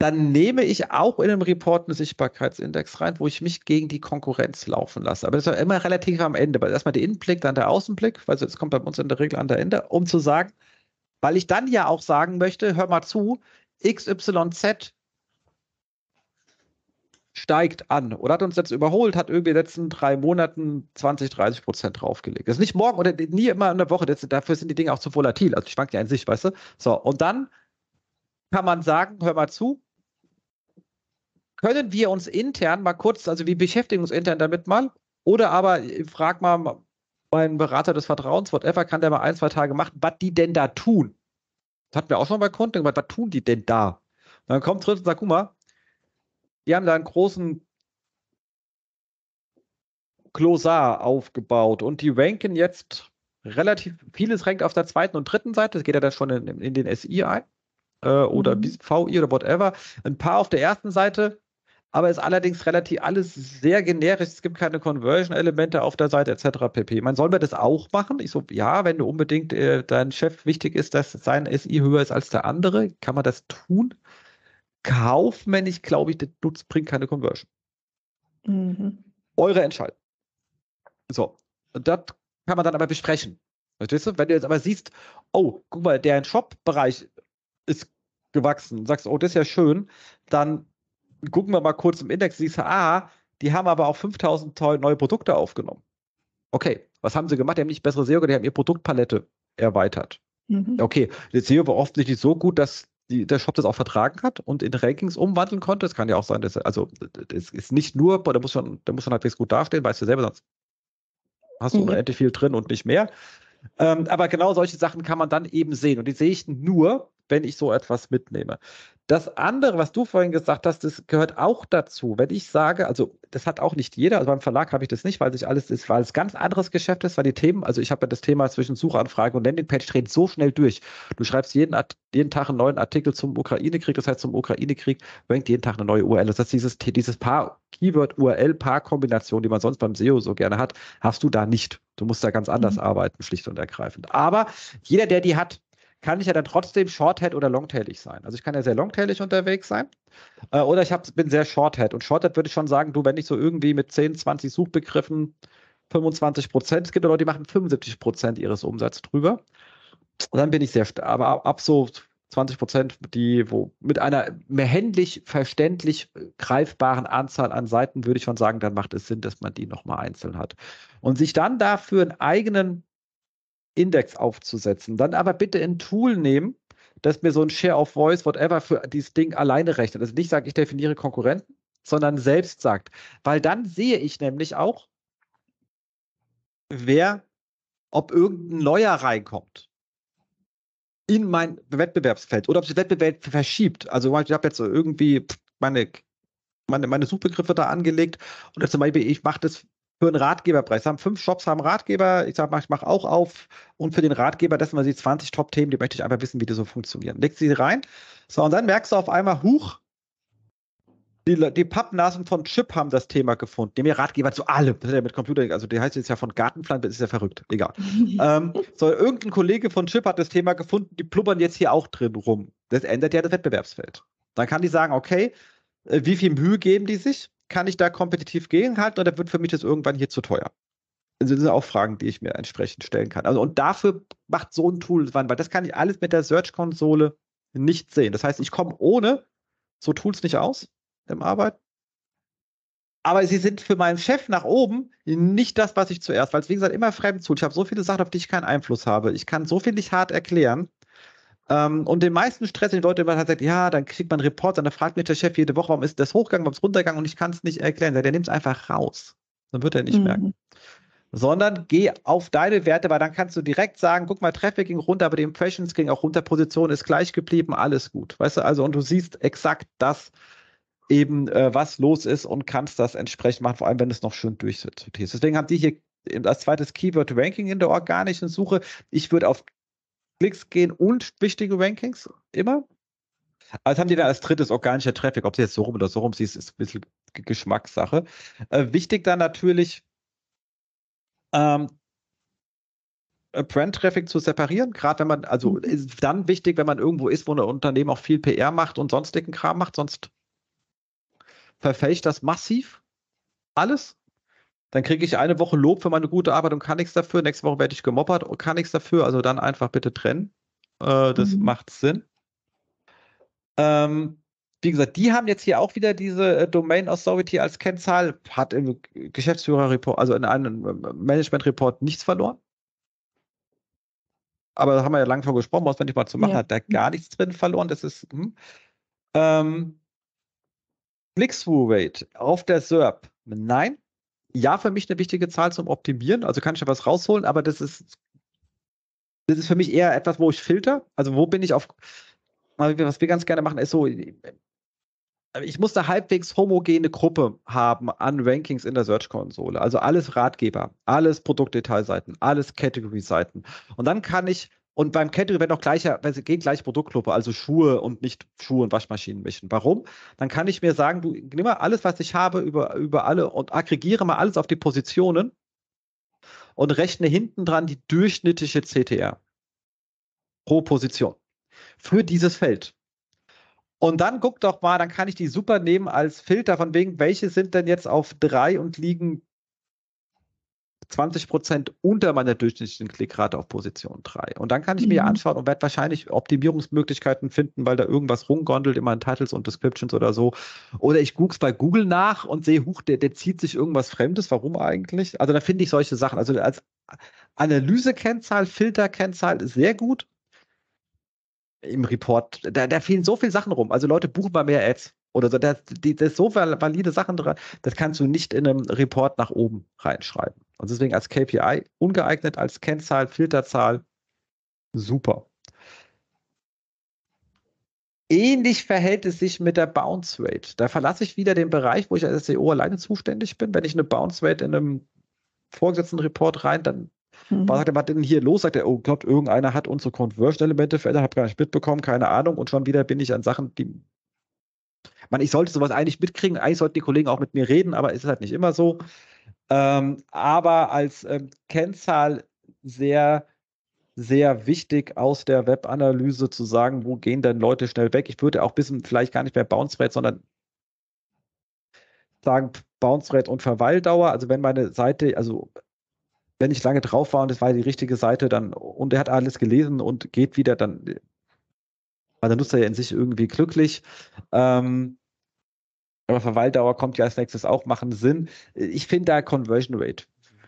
dann nehme ich auch in einem Report einen Sichtbarkeitsindex rein, wo ich mich gegen die Konkurrenz laufen lasse. Aber das ist immer relativ am Ende, weil erstmal der Innenblick, dann der Außenblick, weil es kommt bei uns in der Regel an der Ende, um zu sagen, weil ich dann ja auch sagen möchte, hör mal zu, XYZ steigt an oder hat uns jetzt überholt, hat irgendwie in den letzten drei Monaten 20, 30 Prozent draufgelegt. Das ist nicht morgen oder nie immer in der Woche, das, dafür sind die Dinge auch zu volatil. Also schwankt ja in sich, weißt du? So, und dann kann man sagen, hör mal zu, können wir uns intern mal kurz, also wir beschäftigen uns intern damit mal, oder aber frag mal meinen Berater des Vertrauens, whatever, kann der mal ein, zwei Tage machen, was die denn da tun? Das hatten wir auch schon bei Kunden was tun die denn da? Und dann kommt drin und sagt, guck mal, die haben da einen großen Klosar aufgebaut und die ranken jetzt relativ, vieles rankt auf der zweiten und dritten Seite, das geht ja dann schon in, in den SI ein äh, oder mhm. VI oder whatever. Ein paar auf der ersten Seite aber ist allerdings relativ alles sehr generisch. Es gibt keine Conversion-Elemente auf der Seite etc. pp. Man soll mir das auch machen? Ich so, ja, wenn du unbedingt äh, dein Chef wichtig ist, dass sein SI höher ist als der andere, kann man das tun. Kaufmännisch glaube ich, das nutzt, bringt keine Conversion. Mhm. Eure Entscheidung. So, und das kann man dann aber besprechen. Verstehst du? Wenn du jetzt aber siehst, oh, guck mal, der Shop-Bereich ist gewachsen, sagst, oh, das ist ja schön, dann gucken wir mal kurz im Index, siehst du, ah, die haben aber auch 5000 neue Produkte aufgenommen. Okay, was haben sie gemacht? Die haben nicht bessere SEO, die haben ihre Produktpalette erweitert. Mhm. Okay, die SEO war offensichtlich so gut, dass die, der Shop das auch vertragen hat und in Rankings umwandeln konnte. Es kann ja auch sein, dass also es ist nicht nur, da muss man, da muss man halbwegs gut dastehen, weißt du selber, sonst hast du mhm. unendlich viel drin und nicht mehr. Ähm, aber genau solche Sachen kann man dann eben sehen. Und die sehe ich nur, wenn ich so etwas mitnehme. Das andere, was du vorhin gesagt hast, das gehört auch dazu. Wenn ich sage, also das hat auch nicht jeder, also beim Verlag habe ich das nicht, weil sich alles ist, weil es ganz anderes Geschäft ist, weil die Themen, also ich habe ja das Thema zwischen Suchanfrage und Landingpage dreht so schnell durch. Du schreibst jeden, jeden Tag einen neuen Artikel zum Ukraine-Krieg, das heißt zum Ukraine-Krieg rankt jeden Tag eine neue URL. Das heißt, dieses, dieses Paar Keyword-URL-Paar-Kombination, die man sonst beim SEO so gerne hat, hast du da nicht. Du musst da ganz anders mhm. arbeiten, schlicht und ergreifend. Aber jeder, der die hat, kann ich ja dann trotzdem Shorthead oder Longtailig sein. Also ich kann ja sehr longtailig unterwegs sein äh, oder ich hab, bin sehr Shorthead. Und Shorthead würde ich schon sagen, du, wenn ich so irgendwie mit 10, 20 Suchbegriffen 25 Prozent, es gibt ja Leute, die machen 75 Prozent ihres Umsatzes drüber. Und dann bin ich sehr, aber ab, ab so 20 Prozent, die, wo mit einer mehr händlich verständlich greifbaren Anzahl an Seiten würde ich schon sagen, dann macht es Sinn, dass man die nochmal einzeln hat. Und sich dann dafür einen eigenen Index aufzusetzen. Dann aber bitte ein Tool nehmen, das mir so ein Share of Voice, whatever, für dieses Ding alleine rechnet. Also nicht sagt, ich definiere Konkurrenten, sondern selbst sagt. Weil dann sehe ich nämlich auch, wer, ob irgendein neuer reinkommt in mein Wettbewerbsfeld oder ob sich Wettbewerb verschiebt. Also ich habe jetzt so irgendwie meine, meine, meine Suchbegriffe da angelegt und jetzt zum Beispiel, ich mache das für einen Ratgeberpreis. Haben fünf Shops haben Ratgeber. Ich sage, ich mache auch auf. Und für den Ratgeber, das sind wir die 20 Top-Themen, die möchte ich einfach wissen, wie die so funktionieren. Legst sie rein. So, und dann merkst du auf einmal, huch, die, die Pappnasen von Chip haben das Thema gefunden. Die mir Ratgeber zu allem. Das ist ja mit Computer, also die heißt jetzt ja von Gartenplan, das ist ja verrückt. Egal. ähm, so, irgendein Kollege von Chip hat das Thema gefunden, die plubbern jetzt hier auch drin rum. Das ändert ja das Wettbewerbsfeld. Dann kann die sagen, okay, äh, wie viel Mühe geben die sich? Kann ich da kompetitiv gegenhalten oder wird für mich das irgendwann hier zu teuer? Also das sind auch Fragen, die ich mir entsprechend stellen kann. Also und dafür macht so ein Tool, weil das kann ich alles mit der Search-Konsole nicht sehen. Das heißt, ich komme ohne so Tools nicht aus im Arbeiten. Aber sie sind für meinen Chef nach oben nicht das, was ich zuerst, weil es wie gesagt immer fremd zu. Ich habe so viele Sachen, auf die ich keinen Einfluss habe. Ich kann so viel nicht hart erklären. Ähm, und den meisten Stress, den Leute immer halt sagt, ja, dann kriegt man Reports, und dann fragt mich der Chef jede Woche, warum ist das hochgegangen, warum ist runtergegangen und ich kann es nicht erklären. Der nimmt es einfach raus. Dann wird er nicht mhm. merken sondern geh auf deine Werte, weil dann kannst du direkt sagen, guck mal, Traffic ging runter, aber die Impressions ging auch runter, Position ist gleich geblieben, alles gut. Weißt du, also und du siehst exakt das eben, äh, was los ist und kannst das entsprechend machen, vor allem wenn es noch schön durchsortiert Deswegen haben die hier als zweites Keyword Ranking in der organischen Suche. Ich würde auf Klicks gehen und wichtige Rankings immer. Also haben die da als drittes organischer Traffic, ob sie jetzt so rum oder so rum siehst, ist ein bisschen Geschmackssache. Äh, wichtig dann natürlich ähm, äh, Brand-Traffic zu separieren, gerade wenn man, also mhm. ist dann wichtig, wenn man irgendwo ist, wo ein Unternehmen auch viel PR macht und sonstigen Kram macht, sonst verfälscht das massiv alles. Dann kriege ich eine Woche Lob für meine gute Arbeit und kann nichts dafür. Nächste Woche werde ich gemoppert und kann nichts dafür. Also dann einfach bitte trennen. Äh, das mhm. macht Sinn. Ähm, wie gesagt, die haben jetzt hier auch wieder diese äh, Domain Authority als Kennzahl, hat im Geschäftsführer-Report, also in einem äh, Management-Report nichts verloren. Aber da haben wir ja lange vor gesprochen, was wenn ich mal zu machen, ja. hat da gar nichts drin verloren. Das ist, hm. ähm, Click-Through-Rate auf der SERP, nein. Ja, für mich eine wichtige Zahl zum Optimieren. Also kann ich da was rausholen, aber das ist, das ist für mich eher etwas, wo ich filter. Also wo bin ich auf, was wir ganz gerne machen, ist so, ich muss eine halbwegs homogene Gruppe haben an Rankings in der Search-Konsole. Also alles Ratgeber, alles Produktdetailseiten, alles Category-Seiten. Und dann kann ich, und beim Category werden auch gleiche, gehen gleiche Produktgruppe, also Schuhe und nicht Schuhe und Waschmaschinen mischen. Warum? Dann kann ich mir sagen, du nimm mal alles, was ich habe, über, über alle und aggregiere mal alles auf die Positionen und rechne hinten dran die durchschnittliche CTR pro Position für dieses Feld. Und dann guck doch mal, dann kann ich die super nehmen als Filter, von wegen, welche sind denn jetzt auf drei und liegen 20 Prozent unter meiner durchschnittlichen Klickrate auf Position 3. Und dann kann ich mhm. mir anschauen und werde wahrscheinlich Optimierungsmöglichkeiten finden, weil da irgendwas rumgondelt in meinen Titles und Descriptions oder so. Oder ich google bei Google nach und sehe, huch, der, der zieht sich irgendwas Fremdes. Warum eigentlich? Also da finde ich solche Sachen. Also als Analyse-Kennzahl, Filter-Kennzahl sehr gut im Report, da, da fehlen so viele Sachen rum. Also Leute buchen mal mehr Ads oder so. Da, die, das so valide Sachen dran, das kannst du nicht in einem Report nach oben reinschreiben. Und deswegen als KPI ungeeignet, als Kennzahl, Filterzahl super. Ähnlich verhält es sich mit der Bounce Rate. Da verlasse ich wieder den Bereich, wo ich als SEO alleine zuständig bin. Wenn ich eine Bounce Rate in einem vorgesetzten Report rein, dann Mhm. Was sagt er, was denn hier los? Sagt er, oh, glaubt, irgendeiner hat unsere Conversion-Elemente verändert, habe gar nicht mitbekommen, keine Ahnung. Und schon wieder bin ich an Sachen, die. Man, ich sollte sowas eigentlich mitkriegen. Eigentlich sollten die Kollegen auch mit mir reden, aber es ist halt nicht immer so. Ähm, aber als ähm, Kennzahl sehr, sehr wichtig aus der Webanalyse zu sagen, wo gehen denn Leute schnell weg. Ich würde auch bisschen vielleicht gar nicht mehr Bounce Rate, sondern sagen Bounce Rate und Verweildauer. Also wenn meine Seite, also wenn ich lange drauf war und es war die richtige Seite, dann und er hat alles gelesen und geht wieder, dann war der Nutzer ja in sich irgendwie glücklich. Ähm, aber Verweildauer kommt ja als nächstes auch, machen Sinn. Ich finde da Conversion Rate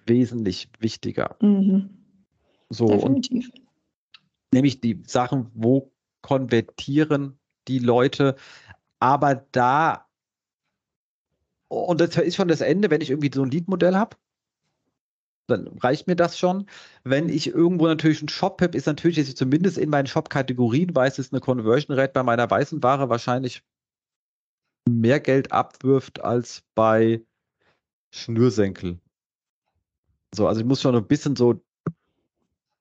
wesentlich wichtiger. Mhm. So, Definitiv. Und nämlich die Sachen, wo konvertieren die Leute, aber da und das ist schon das Ende, wenn ich irgendwie so ein Lead-Modell habe dann reicht mir das schon. Wenn ich irgendwo natürlich einen Shop habe, ist natürlich, dass ich zumindest in meinen Shop-Kategorien weiß, ist eine Conversion Rate bei meiner weißen Ware wahrscheinlich mehr Geld abwirft als bei Schnürsenkel. So, also ich muss schon ein bisschen so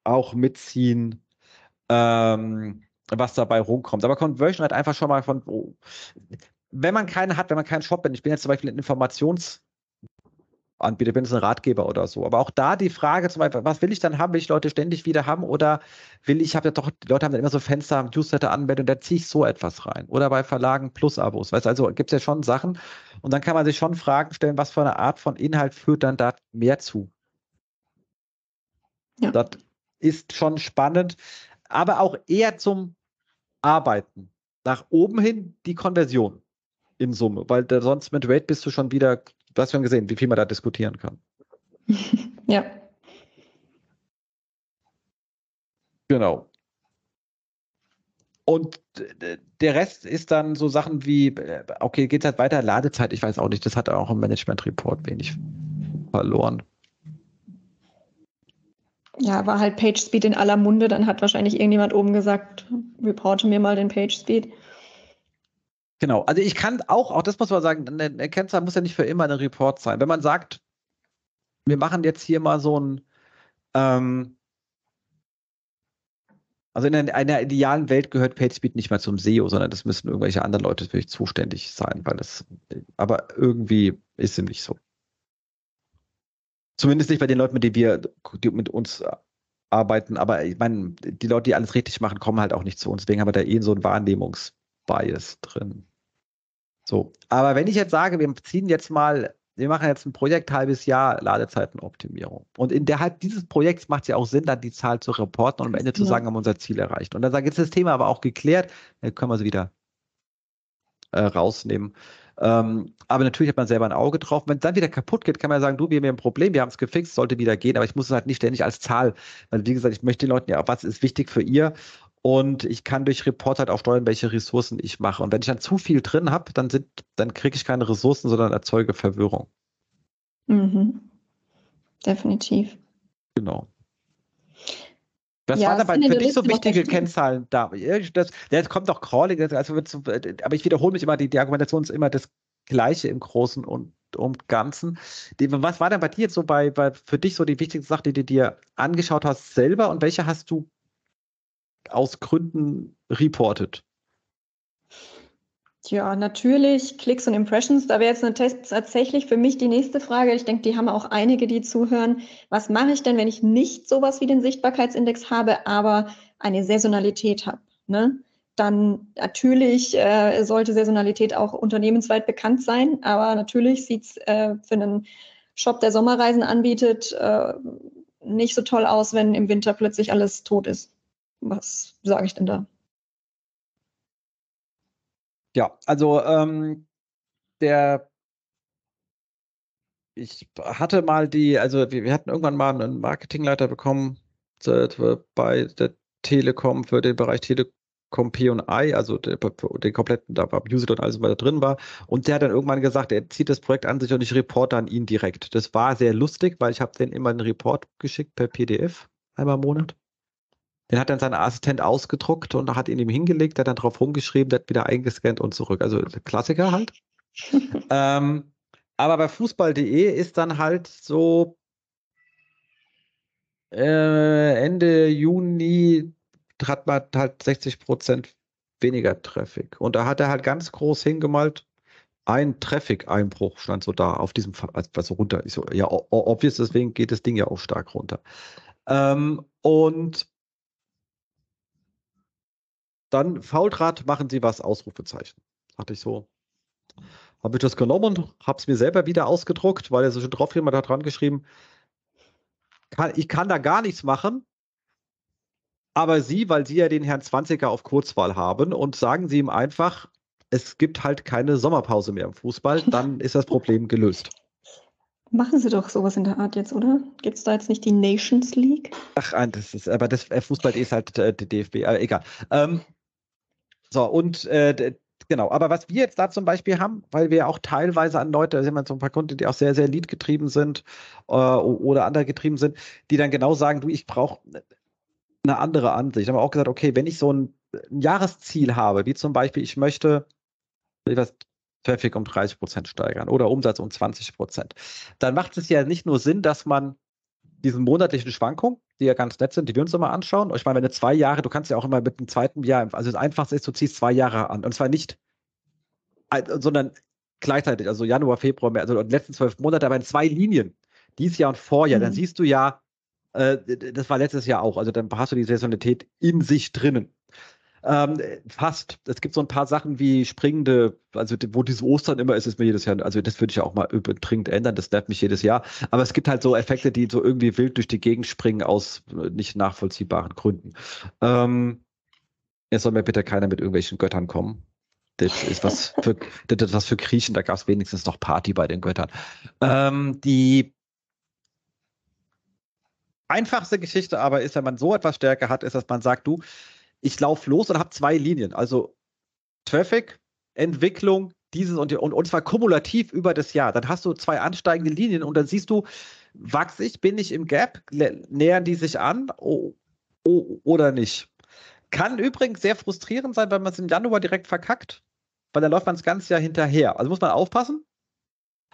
auch mitziehen, ähm, was dabei rumkommt. Aber Conversion Rate einfach schon mal von, oh, wenn man keinen hat, wenn man keinen Shop hat, ich bin jetzt zum Beispiel ein Informations- anbietet, wenn es ein Ratgeber oder so. Aber auch da die Frage zum Beispiel, was will ich dann haben? Will ich Leute ständig wieder haben oder will ich, habe ja doch, die Leute haben dann immer so Fenster, Newsletter anmelden und da ziehe ich so etwas rein. Oder bei Verlagen Plus-Abos. Weißt also gibt es ja schon Sachen und dann kann man sich schon Fragen stellen, was für eine Art von Inhalt führt dann da mehr zu. Ja. Das ist schon spannend, aber auch eher zum Arbeiten. Nach oben hin die Konversion in Summe, weil sonst mit Rate bist du schon wieder, du hast schon gesehen, wie viel man da diskutieren kann. Ja. Genau. Und der Rest ist dann so Sachen wie, äh, okay, geht halt weiter, Ladezeit, ich weiß auch nicht, das hat auch im Management-Report wenig verloren. Ja, war halt PageSpeed in aller Munde, dann hat wahrscheinlich irgendjemand oben gesagt, reporte mir mal den PageSpeed. Genau, also ich kann auch, auch das muss man sagen, eine Kennzahl muss ja nicht für immer ein Report sein. Wenn man sagt, wir machen jetzt hier mal so ein, ähm, also in einer, idealen Welt gehört PageSpeed nicht mehr zum SEO, sondern das müssen irgendwelche anderen Leute für zuständig sein, weil das, aber irgendwie ist es nicht so. Zumindest nicht bei den Leuten, mit denen wir die mit uns arbeiten, aber ich meine, die Leute, die alles richtig machen, kommen halt auch nicht zu uns. Deswegen haben wir da eh so einen Wahrnehmungsbias drin. So, aber wenn ich jetzt sage, wir ziehen jetzt mal, wir machen jetzt ein Projekt, halbes Jahr Ladezeitenoptimierung. Und innerhalb dieses Projekts macht es ja auch Sinn, dann die Zahl zu reporten und am Ende zu sagen, haben wir unser Ziel erreicht. Und dann sage ich, jetzt ist das Thema aber auch geklärt, dann können wir sie wieder äh, rausnehmen. Ähm, aber natürlich hat man selber ein Auge drauf. Wenn es dann wieder kaputt geht, kann man sagen, du, wir haben ein Problem, wir haben es gefixt, sollte wieder gehen, aber ich muss es halt nicht ständig als Zahl, weil wie gesagt, ich möchte den Leuten ja auch, was ist wichtig für ihr und ich kann durch Report halt auch steuern, welche Ressourcen ich mache. Und wenn ich dann zu viel drin habe, dann sind, dann kriege ich keine Ressourcen, sondern erzeuge Verwirrung. Mhm. Definitiv. Genau. Was ja, waren dabei für dich so wichtige Kennzahlen da? Das, jetzt kommt doch Crawling, also aber ich wiederhole mich immer, die, die Argumentation ist immer das Gleiche im Großen und und Ganzen. Was war denn bei dir jetzt so bei, bei für dich so die wichtigste Sache, die du dir angeschaut hast selber und welche hast du aus Gründen reported? Ja, natürlich Klicks und Impressions. Da wäre jetzt tatsächlich für mich die nächste Frage. Ich denke, die haben auch einige, die zuhören. Was mache ich denn, wenn ich nicht sowas wie den Sichtbarkeitsindex habe, aber eine Saisonalität habe? Ne? Dann natürlich äh, sollte Saisonalität auch unternehmensweit bekannt sein, aber natürlich sieht es äh, für einen Shop, der Sommerreisen anbietet, äh, nicht so toll aus, wenn im Winter plötzlich alles tot ist was sage ich denn da? Ja, also ähm, der ich hatte mal die, also wir, wir hatten irgendwann mal einen Marketingleiter bekommen bei der Telekom für den Bereich Telekom P&I, also den, kompletten, da war Music und alles, was da drin war. Und der hat dann irgendwann gesagt, er zieht das Projekt an sich und ich reporte an ihn direkt. Das war sehr lustig, weil ich habe den immer einen Report geschickt per PDF einmal im Monat. Den hat dann sein Assistent ausgedruckt und hat ihn ihm hingelegt, der hat dann drauf rumgeschrieben, der hat wieder eingescannt und zurück. Also Klassiker halt. ähm, aber bei Fußball.de ist dann halt so äh, Ende Juni hat man halt 60 Prozent weniger Traffic. Und da hat er halt ganz groß hingemalt, ein Traffic-Einbruch stand so da auf diesem, also runter. Ich so, ja, obvious, deswegen geht das Ding ja auch stark runter. Ähm, und dann Faultrat, machen Sie was, Ausrufezeichen. Hatte ich so. Habe ich das genommen und habe es mir selber wieder ausgedruckt, weil er so schon drauf jemand hat dran geschrieben, kann, ich kann da gar nichts machen, aber Sie, weil Sie ja den Herrn 20er auf Kurzwahl haben und sagen Sie ihm einfach, es gibt halt keine Sommerpause mehr im Fußball, dann ist das Problem gelöst. Machen Sie doch sowas in der Art jetzt, oder? Gibt es da jetzt nicht die Nations League? Ach, das ist, aber das äh, Fußball ist halt äh, der DFB, äh, egal. Ähm, so, und äh, genau, aber was wir jetzt da zum Beispiel haben, weil wir auch teilweise an Leute, da sind wir so ein paar Kunden, die auch sehr, sehr lead-getrieben sind äh, oder andere getrieben sind, die dann genau sagen, du, ich brauche eine andere Ansicht. Da haben auch gesagt, okay, wenn ich so ein, ein Jahresziel habe, wie zum Beispiel, ich möchte, ich weiß, Traffic um 30 Prozent steigern oder Umsatz um 20 Prozent, dann macht es ja nicht nur Sinn, dass man diesen monatlichen Schwankungen, die ja ganz nett sind, die wir uns immer anschauen. Ich meine, wenn du zwei Jahre, du kannst ja auch immer mit dem zweiten Jahr, also das Einfachste ist, du ziehst zwei Jahre an. Und zwar nicht, sondern gleichzeitig, also Januar, Februar, also die letzten zwölf Monate, aber in zwei Linien, dieses Jahr und Vorjahr, mhm. dann siehst du ja, äh, das war letztes Jahr auch, also dann hast du die Saisonalität in sich drinnen. Ähm, fast. Es gibt so ein paar Sachen wie springende, also wo dieses Ostern immer ist, ist mir jedes Jahr, also das würde ich auch mal dringend ändern, das nervt mich jedes Jahr. Aber es gibt halt so Effekte, die so irgendwie wild durch die Gegend springen aus äh, nicht nachvollziehbaren Gründen. Ähm, es soll mir bitte keiner mit irgendwelchen Göttern kommen. Das ist was für, das ist was für Griechen, da gab es wenigstens noch Party bei den Göttern. Ähm, die einfachste Geschichte aber ist, wenn man so etwas Stärke hat, ist, dass man sagt, du, ich laufe los und habe zwei Linien. Also Traffic, Entwicklung, dieses und, und, und zwar kumulativ über das Jahr. Dann hast du zwei ansteigende Linien und dann siehst du, wachse ich, bin ich im Gap, nähern die sich an oh, oh, oder nicht. Kann übrigens sehr frustrierend sein, wenn man es im Januar direkt verkackt, weil dann läuft man das ganze Jahr hinterher. Also muss man aufpassen.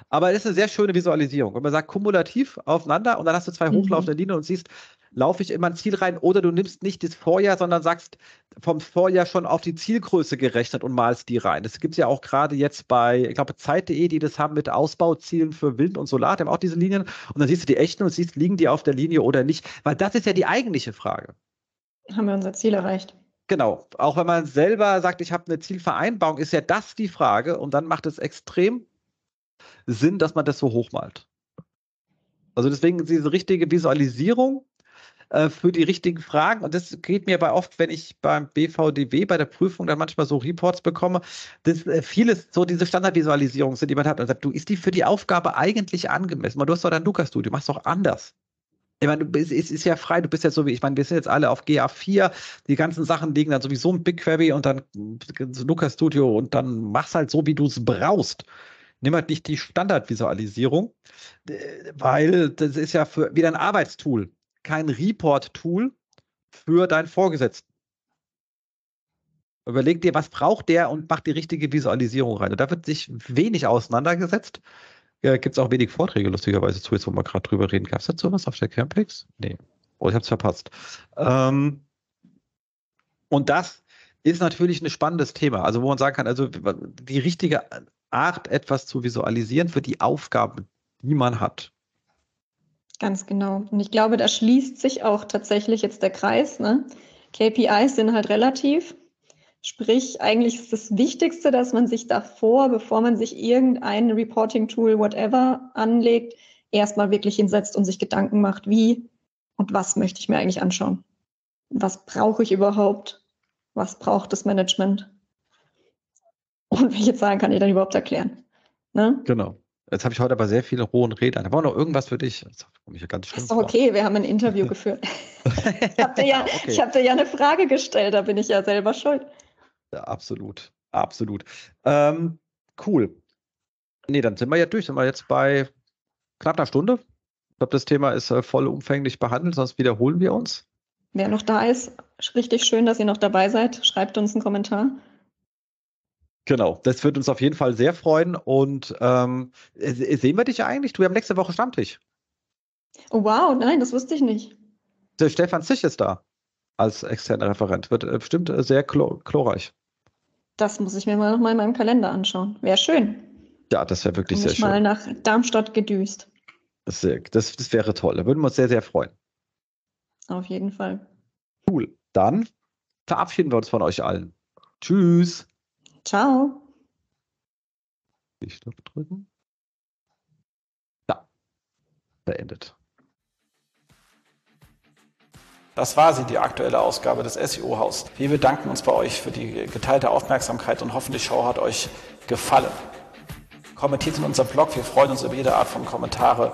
Aber es ist eine sehr schöne Visualisierung. Wenn man sagt, kumulativ aufeinander und dann hast du zwei mhm. hochlaufende Linien und siehst, laufe ich immer ein Ziel rein oder du nimmst nicht das Vorjahr, sondern sagst vom Vorjahr schon auf die Zielgröße gerechnet und malst die rein. Das gibt es ja auch gerade jetzt bei, ich glaube, Zeit.de, die das haben mit Ausbauzielen für Wind und Solar, die haben auch diese Linien und dann siehst du die echten und siehst, liegen die auf der Linie oder nicht, weil das ist ja die eigentliche Frage. Haben wir unser Ziel erreicht? Genau. Auch wenn man selber sagt, ich habe eine Zielvereinbarung, ist ja das die Frage und dann macht es extrem Sinn, dass man das so hochmalt. Also deswegen diese richtige Visualisierung äh, für die richtigen Fragen. Und das geht mir bei oft, wenn ich beim BVDW bei der Prüfung dann manchmal so Reports bekomme, dass äh, vieles so diese Standardvisualisierung sind, die man hat und sagt, du ist die für die Aufgabe eigentlich angemessen? Du hast doch dein Lukas-Studio, machst doch anders. Ich meine, es ist ja frei, du bist ja so wie, ich meine, wir sind jetzt alle auf GA4, die ganzen Sachen liegen dann sowieso im BigQuery und dann Lukas Studio und dann machst halt so, wie du es brauchst nimm halt nicht die Standardvisualisierung, weil das ist ja für, wieder ein Arbeitstool, kein Report-Tool für deinen Vorgesetzten. Überleg dir, was braucht der und mach die richtige Visualisierung rein. Und da wird sich wenig auseinandergesetzt. Ja, Gibt es auch wenig Vorträge, lustigerweise, zu jetzt, wo wir gerade drüber reden. Gab es dazu was auf der Campix? Nee. Oh, ich habe es verpasst. Ähm, und das ist natürlich ein spannendes Thema. Also, wo man sagen kann, also die richtige Art, etwas zu visualisieren für die Aufgaben, die man hat. Ganz genau. Und ich glaube, da schließt sich auch tatsächlich jetzt der Kreis. Ne? KPIs sind halt relativ. Sprich, eigentlich ist das Wichtigste, dass man sich davor, bevor man sich irgendein Reporting-Tool, whatever, anlegt, erstmal wirklich hinsetzt und sich Gedanken macht, wie und was möchte ich mir eigentlich anschauen? Was brauche ich überhaupt? Was braucht das Management? Und welche Zahlen kann ich dann überhaupt erklären? Ne? Genau. Jetzt habe ich heute aber sehr viele rohen Räder. Da war noch irgendwas für dich. Das ganz schlimm ist doch okay, wir haben ein Interview geführt. ich habe dir, ja, okay. hab dir ja eine Frage gestellt, da bin ich ja selber schuld. Ja, absolut, absolut. Ähm, cool. Nee, dann sind wir ja durch. Sind wir jetzt bei knapp einer Stunde. Ich glaube, das Thema ist äh, vollumfänglich behandelt, sonst wiederholen wir uns. Wer noch da ist, richtig schön, dass ihr noch dabei seid. Schreibt uns einen Kommentar. Genau, das wird uns auf jeden Fall sehr freuen. Und ähm, sehen wir dich ja eigentlich? Du, wir haben nächste Woche Stammtisch. Oh, wow, nein, das wusste ich nicht. Der Stefan Zich ist da als externer Referent. Wird äh, bestimmt äh, sehr chlor chlorreich. Das muss ich mir mal noch mal in meinem Kalender anschauen. Wäre schön. Ja, das wäre wirklich Komm sehr ich schön. mal nach Darmstadt gedüst. Das, das, das wäre toll. Da würden wir uns sehr, sehr freuen. Auf jeden Fall. Cool. Dann verabschieden wir uns von euch allen. Tschüss. Ciao. Die Stopp drücken. Ja. Beendet. Das war sie, die aktuelle Ausgabe des SEO-Haus. Wir bedanken uns bei euch für die geteilte Aufmerksamkeit und hoffen, die Show hat euch gefallen. Kommentiert in unserem Blog, wir freuen uns über jede Art von Kommentare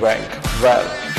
rank well.